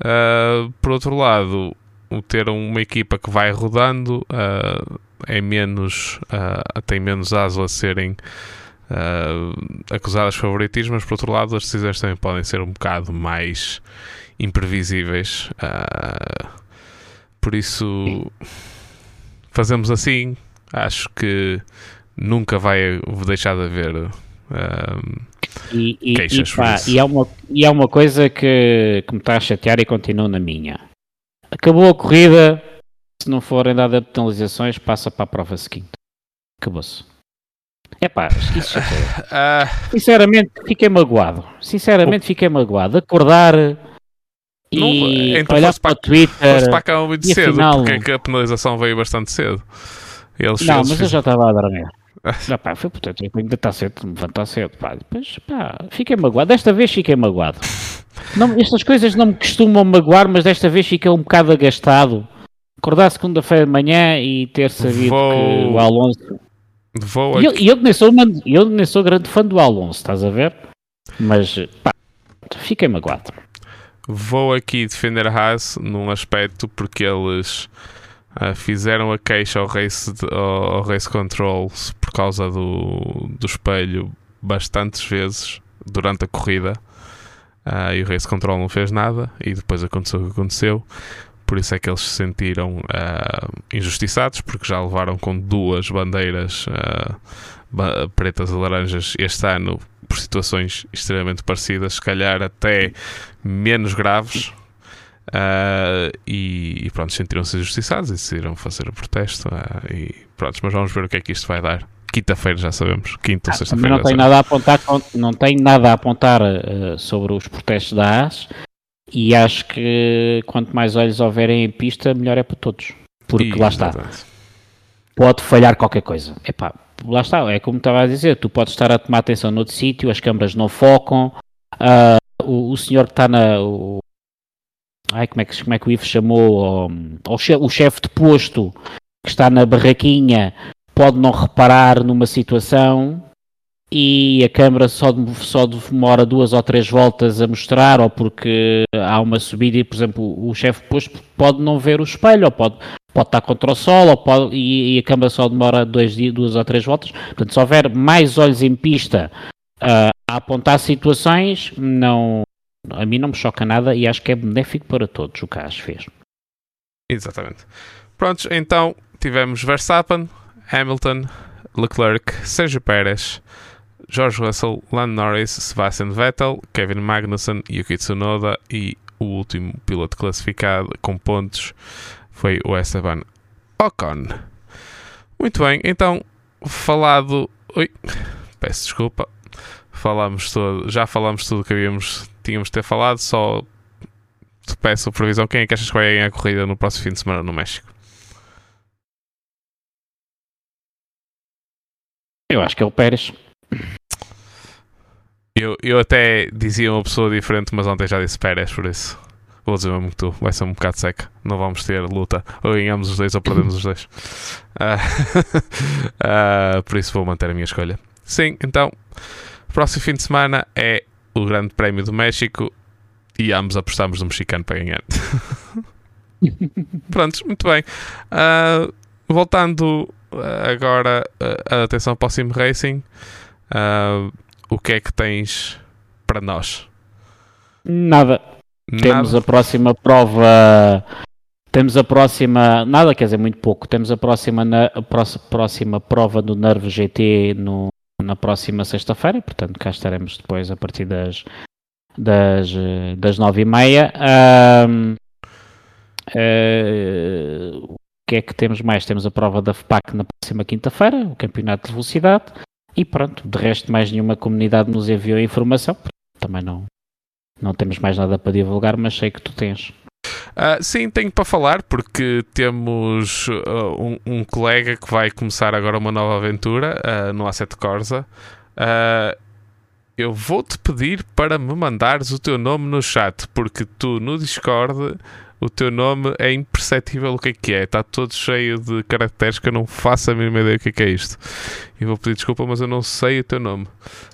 Uh, por outro lado, ter uma equipa que vai rodando é menos, tem menos aso a serem acusadas de favoritismo, mas por outro lado, as decisões também podem ser um bocado mais imprevisíveis. Uh, por isso, fazemos assim. Acho que nunca vai deixar de haver uh, e, e, queixas. E, pá, e, há uma, e uma coisa que, que me está a chatear e continuo na minha. Acabou a corrida, se não forem dadas penalizações, passa para a prova seguinte. Acabou-se. É pá, isso uh... Sinceramente, fiquei magoado. Sinceramente, fiquei magoado. Acordar não, e então olhar para o Twitter. Foste para cá muito cedo, afinal... porque é a penalização veio bastante cedo. Eles, não, eles mas fizeram... eu já estava a dormir. não, pá, foi portanto, ainda está cedo, me levantar cedo. Pá. Depois, pá, fiquei magoado. Desta vez fiquei magoado. Não, estas coisas não me costumam magoar, mas desta vez fiquei um bocado agastado. Acordar segunda-feira de manhã e ter sabido Vou... que o Alonso. Vou e eu, eu, nem sou, eu nem sou grande fã do Alonso, estás a ver? Mas, pá, fiquei magoado. Vou aqui defender a Haas num aspecto porque eles uh, fizeram a queixa ao Race, ao, race Control por causa do, do espelho bastantes vezes durante a corrida uh, e o Race Control não fez nada e depois aconteceu o que aconteceu. Por isso é que eles se sentiram uh, injustiçados porque já levaram com duas bandeiras pretas e laranjas este ano por situações extremamente parecidas, se calhar até menos graves. Uh, e, e, pronto, sentiram-se injustiçados e decidiram fazer o protesto. Uh, e pronto, mas vamos ver o que é que isto vai dar. Quinta-feira já sabemos, quinta ou ah, sexta-feira. Não, tem nada a apontar, não tem nada a apontar uh, sobre os protestos da AS e acho que quanto mais olhos houverem em pista, melhor é para todos. Porque e, lá está. Pode falhar qualquer coisa. Epá, lá está, é como estava a dizer, tu podes estar a tomar atenção noutro sítio, as câmaras não focam, uh, o, o, senhor que está na. O, ai, como é que, como é que o Ivo chamou? O, o chefe de posto que está na barraquinha pode não reparar numa situação e a câmara só, só demora duas ou três voltas a mostrar, ou porque há uma subida e, por exemplo, o chefe de posto pode não ver o espelho, ou pode, pode estar contra o sol pode, e, e, a câmara só demora dois, duas ou três voltas. Portanto, se houver mais olhos em pista uh, a apontar situações, não, a mim não me choca nada e acho que é benéfico para todos o que a AS fez. Exatamente. Prontos, então tivemos Verstappen, Hamilton, Leclerc, Sérgio Pérez, George Russell, Lando Norris, Sebastian Vettel, Kevin Magnussen, Yuki Tsunoda e o último piloto classificado com pontos foi o Esteban Ocon. Muito bem, então falado. Oi, peço desculpa. Falamos todo, já falamos tudo que havíamos, tínhamos de ter falado, só te peço a previsão. Quem é que achas que vai ganhar a corrida no próximo fim de semana no México? Eu acho que é o Pérez. Eu, eu até dizia uma pessoa diferente, mas ontem já disse Pérez, por isso vou dizer mesmo que tu. Vai ser um bocado seca. Não vamos ter luta. Ou ganhamos os dois ou perdemos os dois. Uh, uh, por isso vou manter a minha escolha. Sim, então, próximo fim de semana é o Grande Prémio do México e ambos apostamos no mexicano para ganhar. Prontos, muito bem. Uh, voltando agora a atenção para o Sim Racing. Uh, o que é que tens para nós? Nada. Nada. Temos a próxima prova. Temos a próxima. Nada, quer dizer, muito pouco. Temos a próxima, na, a próxima prova do Nervo GT no, na próxima sexta-feira. Portanto, cá estaremos depois a partir das, das, das nove e meia. Um, uh, o que é que temos mais? Temos a prova da FPAC na próxima quinta-feira, o Campeonato de Velocidade. E pronto, de resto, mais nenhuma comunidade nos enviou informação. Também não, não temos mais nada para divulgar, mas sei que tu tens. Uh, sim, tenho para falar porque temos uh, um, um, colega que vai começar agora uma nova aventura uh, no Asset Corsa. eu vou-te pedir para me mandares o teu nome no chat porque tu no Discord o teu nome é imperceptível o que é que é. Está todo cheio de caracteres que eu não faço a mínima ideia o que é que é isto. E vou pedir desculpa, mas eu não sei o teu nome.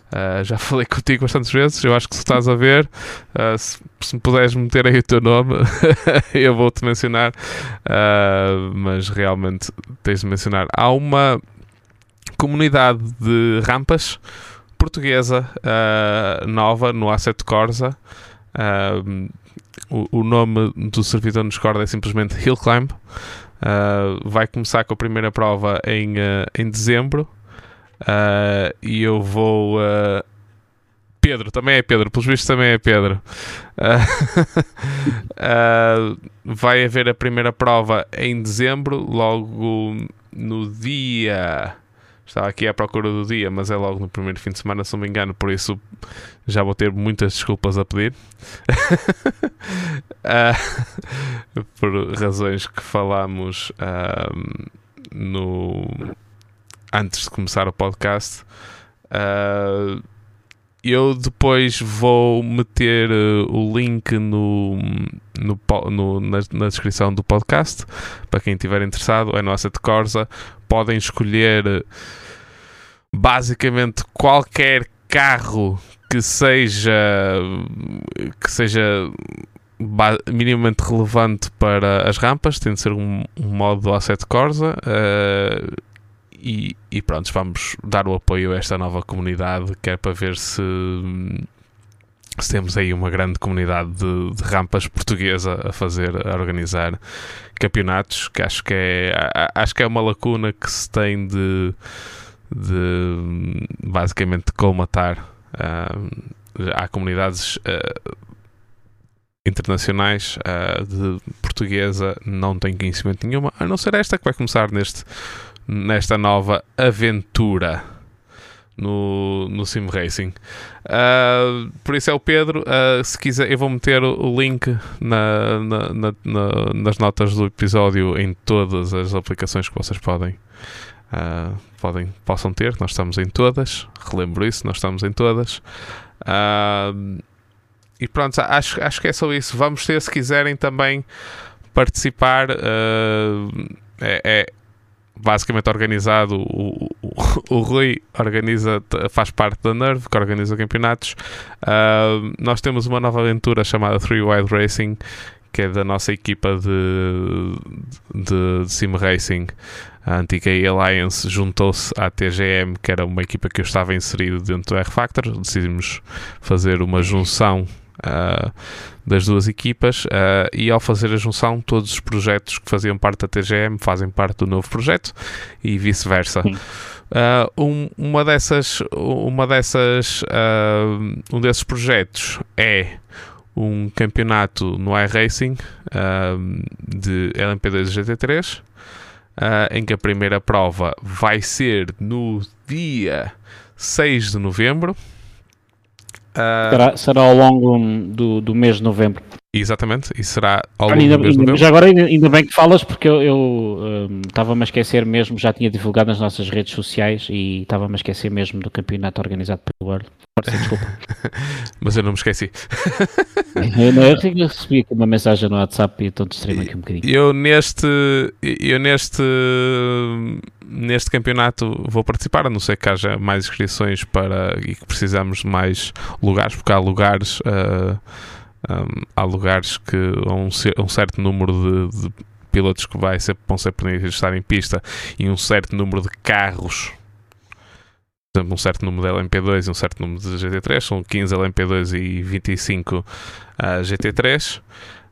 Uh, já falei contigo bastantes vezes, eu acho que se estás a ver, uh, se, se, me puderes meter aí o teu nome, eu vou-te mencionar, uh, mas realmente tens de mencionar. Há uma comunidade de rampas portuguesa nova no Asset Corsa. O, o nome do servidor no Discord é simplesmente Hill Climb. Vai começar com a primeira prova em, em dezembro. Uh, e eu vou. Pedro, também é Pedro, pelos vistos também é Pedro. vai haver a primeira prova em dezembro, logo no dia Estava aqui à procura do dia, mas é logo no primeiro fim de semana, se não me engano, por isso já vou ter muitas desculpas a pedir. uh, por razões que falámos uh, no, antes de começar o podcast. Uh, eu depois vou meter o link no, no, no na, na, descrição do podcast para quem estiver interessado. É no Asset Corsa podem escolher basicamente qualquer carro que seja que seja minimamente relevante para as rampas, tem de ser um, um modo Asset Corsa uh, e, e pronto, vamos dar o apoio a esta nova comunidade que é para ver se se temos aí uma grande comunidade de, de, rampas portuguesa a fazer, a organizar campeonatos, que acho que é, acho que é uma lacuna que se tem de, de basicamente colmatar. Uh, há comunidades uh, internacionais uh, de portuguesa não tem conhecimento nenhuma, a não ser esta que vai começar neste, nesta nova aventura no, no Sim Racing. Uh, por isso é o Pedro. Uh, se quiser, eu vou meter o link na, na, na, nas notas do episódio em todas as aplicações que vocês podem. Uh, podem, possam ter, nós estamos em todas, relembro isso, nós estamos em todas. e pronto, acho, acho que é só isso. Vamos ter, se quiserem também participar, é, é basicamente organizado. O, o, o, Rui organiza, faz parte da Nerve, que organiza campeonatos. Uh, nós temos uma nova aventura chamada Three Wide Racing, que é da nossa equipa de, de, de Sim Racing. A antiga Alliance juntou-se à TGM, que era uma equipa que eu estava inserido dentro do R-Factor. Decidimos fazer uma junção uh, das duas equipas uh, e ao fazer a junção todos os projetos que faziam parte da TGM fazem parte do novo projeto e vice-versa. Uh, um, uma dessas, uma dessas um desses projetos é um campeonato no iRacing de LMP2 e GT3 em que a primeira prova vai ser no dia 6 de novembro Uh, será, será ao longo do, do mês de novembro. Exatamente, e será ao longo ainda, do mês de novembro. Já agora, ainda, ainda, bem que falas, porque eu estava-me um, a esquecer mesmo, já tinha divulgado nas nossas redes sociais e estava-me a esquecer mesmo do campeonato organizado pelo World. desculpa. Mas eu não me esqueci. eu, não, eu recebi aqui uma mensagem no WhatsApp e então distraí-me aqui um bocadinho. Eu neste, eu neste, neste campeonato vou participar, a não ser que haja mais inscrições para, e que precisamos de mais lugares, porque há lugares. Uh, um, há lugares que um, um certo número de, de, pilotos que vai ser, vão ser permitidos estar em pista e um certo número de carros por exemplo, um certo número de LMP2 e um certo número de GT3, são 15 LMP2 e 25 uh, GT3.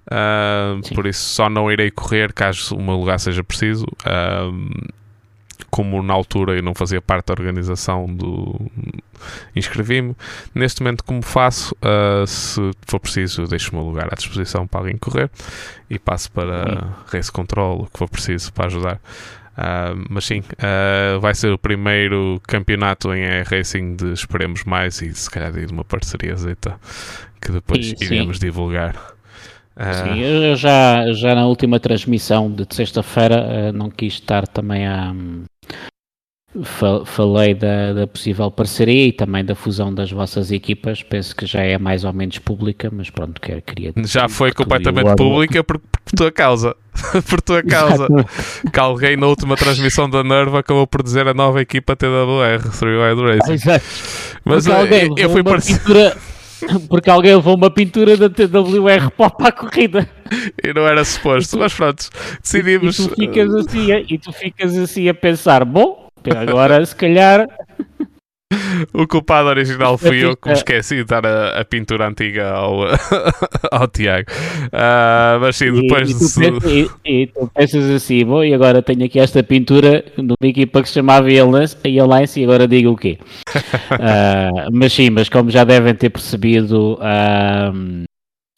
Uh, por isso só não irei correr caso o meu lugar seja preciso. Uh, como na altura eu não fazia parte da organização do inscrevi-me. Neste momento, como faço, uh, se for preciso, deixo o meu lugar à disposição para alguém correr e passo para race control, o que for preciso para ajudar. Uh, mas sim, uh, vai ser o primeiro campeonato em racing de esperemos mais e se calhar de uma parceria zeta que depois sim, iremos sim. divulgar. Sim, eu já, já na última transmissão de sexta-feira não quis estar também a, Falei da, da, possível parceria e também da fusão das vossas equipas. Penso que já é mais ou menos pública, mas pronto, queria. Já foi completamente pública por, por, tua causa. por tua causa. que alguém na última transmissão da Nerva acabou por dizer a nova equipa TWR, Three Wide Racing. Ah, exato. Mas eu, eu fui parceiro. Porque alguém levou uma pintura da TWR para a corrida. E não era suposto, mas pronto, decidimos. E tu ficas assim, e tu ficas assim a pensar: bom, Agora, se calhar. O culpado original fui eu que me esqueci de dar a, a pintura antiga ao, ao Tiago. Uh, mas sim, depois e, e, tu pensas, e, e, tu pensas assim, bom, e agora tenho aqui esta pintura de uma equipa que se chamava Alliance e agora digo o quê? uh, mas sim, mas como já devem ter percebido, uh,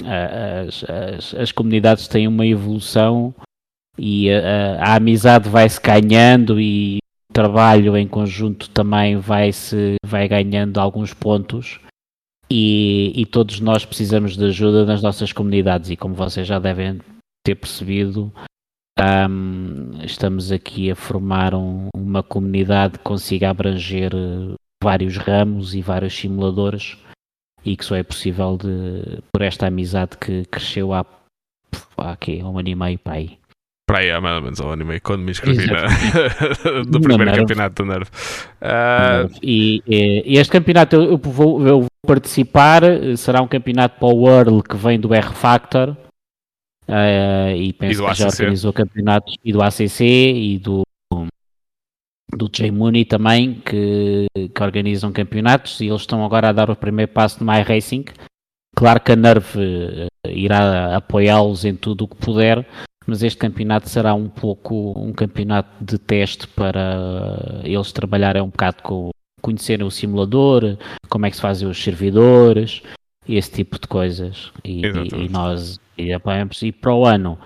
as, as, as comunidades têm uma evolução e a, a amizade vai-se ganhando e trabalho em conjunto também vai, -se, vai ganhando alguns pontos e, e, todos nós precisamos de ajuda nas nossas comunidades. E como vocês já devem ter percebido um, estamos aqui a formar um, uma comunidade que consiga abranger eh, vários ramos e vários simuladores e que só é possível de, por esta amizade que cresceu há, aqui, um ano e meio para aí para aí há mais ou menos ao anime quando me inscrevi na, no primeiro campeonato da Nerve. Uh... E, e, este campeonato eu vou, eu vou, participar, será um campeonato para o World que vem do R Factor uh, e penso e que já organizou campeonatos e do ACC e do do J Mooney também que, que organizam campeonatos e eles estão agora a dar o primeiro passo no My Racing. Claro que a Nerve uh, irá apoiá-los em tudo o que puder, mas este campeonato será um pouco um campeonato de teste para eles trabalharem um bocado com conhecerem o simulador, como é que se fazem os servidores, esse tipo de coisas. E, e, nós e apoiamos. E para o ano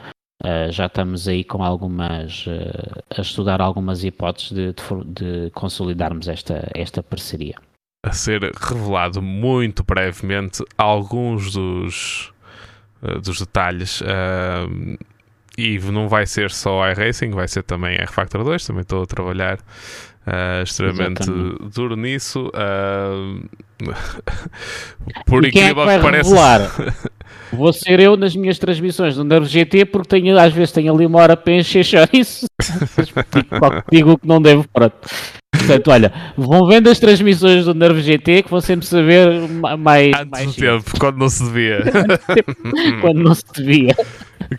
uh, já estamos aí com algumas uh, a estudar algumas hipóteses de, de, de, consolidarmos esta, esta parceria. A ser revelado muito brevemente alguns dos, uh, dos detalhes. E não vai ser só iRacing, vai ser também R-Factor 2. Também estou a trabalhar uh, extremamente Exatamente. duro nisso. Uh, por quem é que, parece. Vou ser eu nas minhas transmissões do Nervo GT porque tenho, às vezes tenho ali uma hora para encher isso. Digo que não devo, pronto. Portanto, olha, vão vendo as transmissões do Nervo GT que vão sempre saber mais. Antes mais do tempo, quando não se devia. quando não se devia.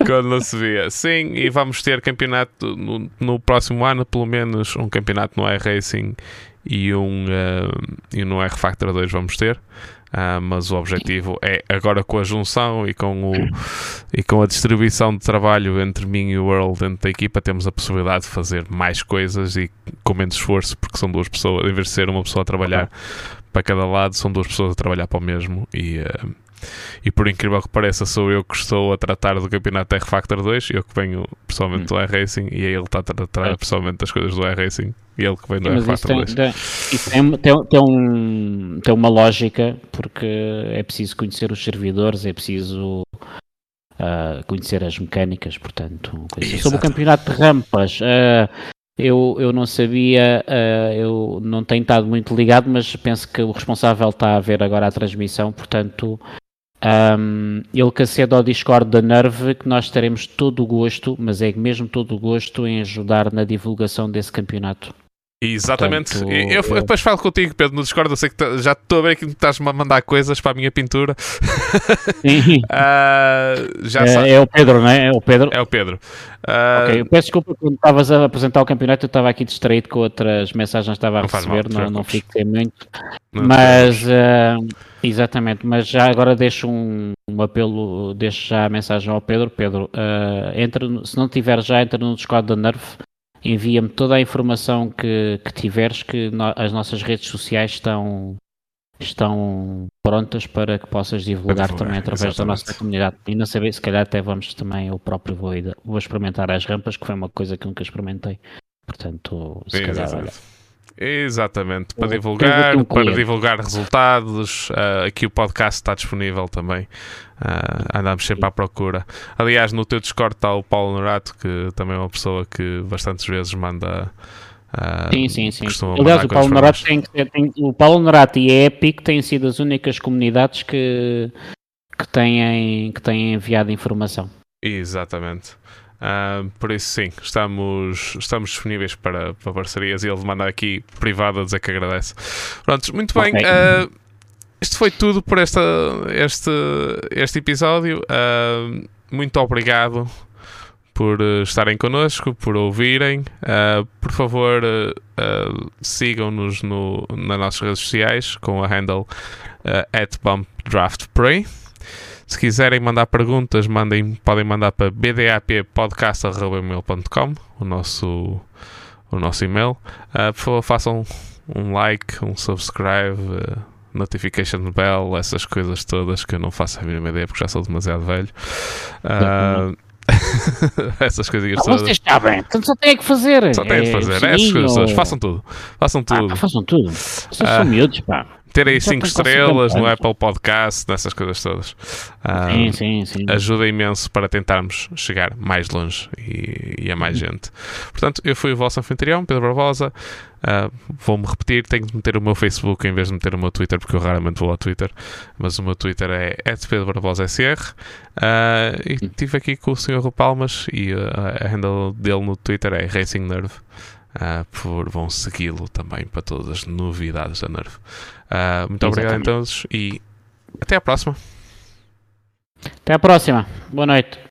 Quando não se via. Sim, e vamos ter campeonato no, no próximo ano, pelo menos um campeonato no iRacing e um, uh, e no R Factor 2 vamos ter. Uh, mas o objetivo é agora com a junção e com, o, e com a distribuição de trabalho entre mim e o World dentro da equipa, temos a possibilidade de fazer mais coisas e com menos esforço, porque são duas pessoas, em vez de ser uma pessoa a trabalhar para cada lado, são duas pessoas a trabalhar para o mesmo e, uh, e por incrível que pareça, sou eu que estou a tratar do campeonato R Factor 2, eu que venho pessoalmente do R-Racing e ele está a tratar é. pessoalmente das coisas do R-Racing e ele que vem do R Factor 2. Tem, isso tem, tem, tem, um, tem uma lógica, porque é preciso conhecer os servidores, é preciso uh, conhecer as mecânicas, portanto, sobre o campeonato de rampas. Uh, eu, eu não sabia, uh, eu não tenho estado muito ligado, mas penso que o responsável está a ver agora a transmissão, portanto, um, ele que acede ao Discord da Nerve, que nós teremos todo o gosto, mas é mesmo todo o gosto em ajudar na divulgação desse campeonato. Exatamente. Portanto, eu, eu, depois falo contigo, Pedro, no Discord. Eu sei que já estou a ver que estás-me a mandar coisas para a minha pintura. Uh, já é, é, o Pedro, não é? É o Pedro. É o Pedro. Uh, ok, eu peço desculpa quando estavas a apresentar o campeonato. Eu estava aqui distraído com outras mensagens que estava a receber, mal, não, não fiquei muito. Não mas, uh, exatamente, mas já agora deixo um, um, apelo, deixo já a mensagem ao Pedro. Pedro, entra, se não tiver já, entra no Discord da Nerf envia-me toda a informação que, que tiveres, que no, as nossas redes sociais estão, estão prontas para que possas divulgar também através exatamente. da nossa comunidade. E não saber, se calhar até vamos também, eu próprio vou, vou experimentar as rampas, que foi uma coisa que nunca experimentei. Portanto, se calhar, olha, Exatamente, para divulgar, um para divulgar resultados. Uh, aqui o podcast está disponível também. Uh, andamos sempre à procura. Aliás, no teu Discord está o Paulo Norato, que também é uma pessoa que bastantes vezes manda. Uh, sim, sim, sim. Aliás, o Paulo, Norato tem, tem, o Paulo Norato e a Epic têm sido as únicas comunidades que, que, têm, que têm enviado informação. Exatamente. Uh, por isso, sim, estamos, estamos disponíveis para, para parcerias e ele manda aqui privado a dizer que agradece. Pronto, muito bem. Okay. Uh, isto foi tudo por esta, este, este episódio. Uh, muito obrigado por estarem connosco, por ouvirem. por favor, sigam-nos no, nas nossas redes sociais com a handle uh, @bumpdraftpray. Se quiserem mandar perguntas, mandem, podem mandar para bdappodcast.com, o nosso, o nosso e-mail. Uh, por favor, façam um like, um subscribe, uh, notification bell, essas coisas todas que eu não faço a mínima ideia porque já sou demasiado velho. Uh, essas coisinhas não, todas. Vocês sabem, portanto só têm que fazer. Só têm que fazer, é, essas coisas todas. Façam tudo. Façam tudo. Ah, façam tudo. Vocês são miúdos, pá terem 5 estrelas no Apple Podcast, nessas coisas todas. sim, sim, sim. Ajuda imenso para tentarmos chegar mais longe e, e a mais uhum. gente. Portanto, eu fui o vosso anfitrião, Pedro Barbosa. Uh, Vou-me repetir, tenho de meter o meu Facebook em vez de meter o meu Twitter, porque eu raramente vou ao Twitter. Mas o meu Twitter é Pedro Barbosa SR. Uh, e estive aqui com o Sr. Palmas e uh, a handle dele no Twitter é Racing Nerve. Uh, por vão segui-lo também para todas as novidades da Nerve. Uh, muito Exatamente. obrigado a todos e até à próxima. Até à próxima. Boa noite.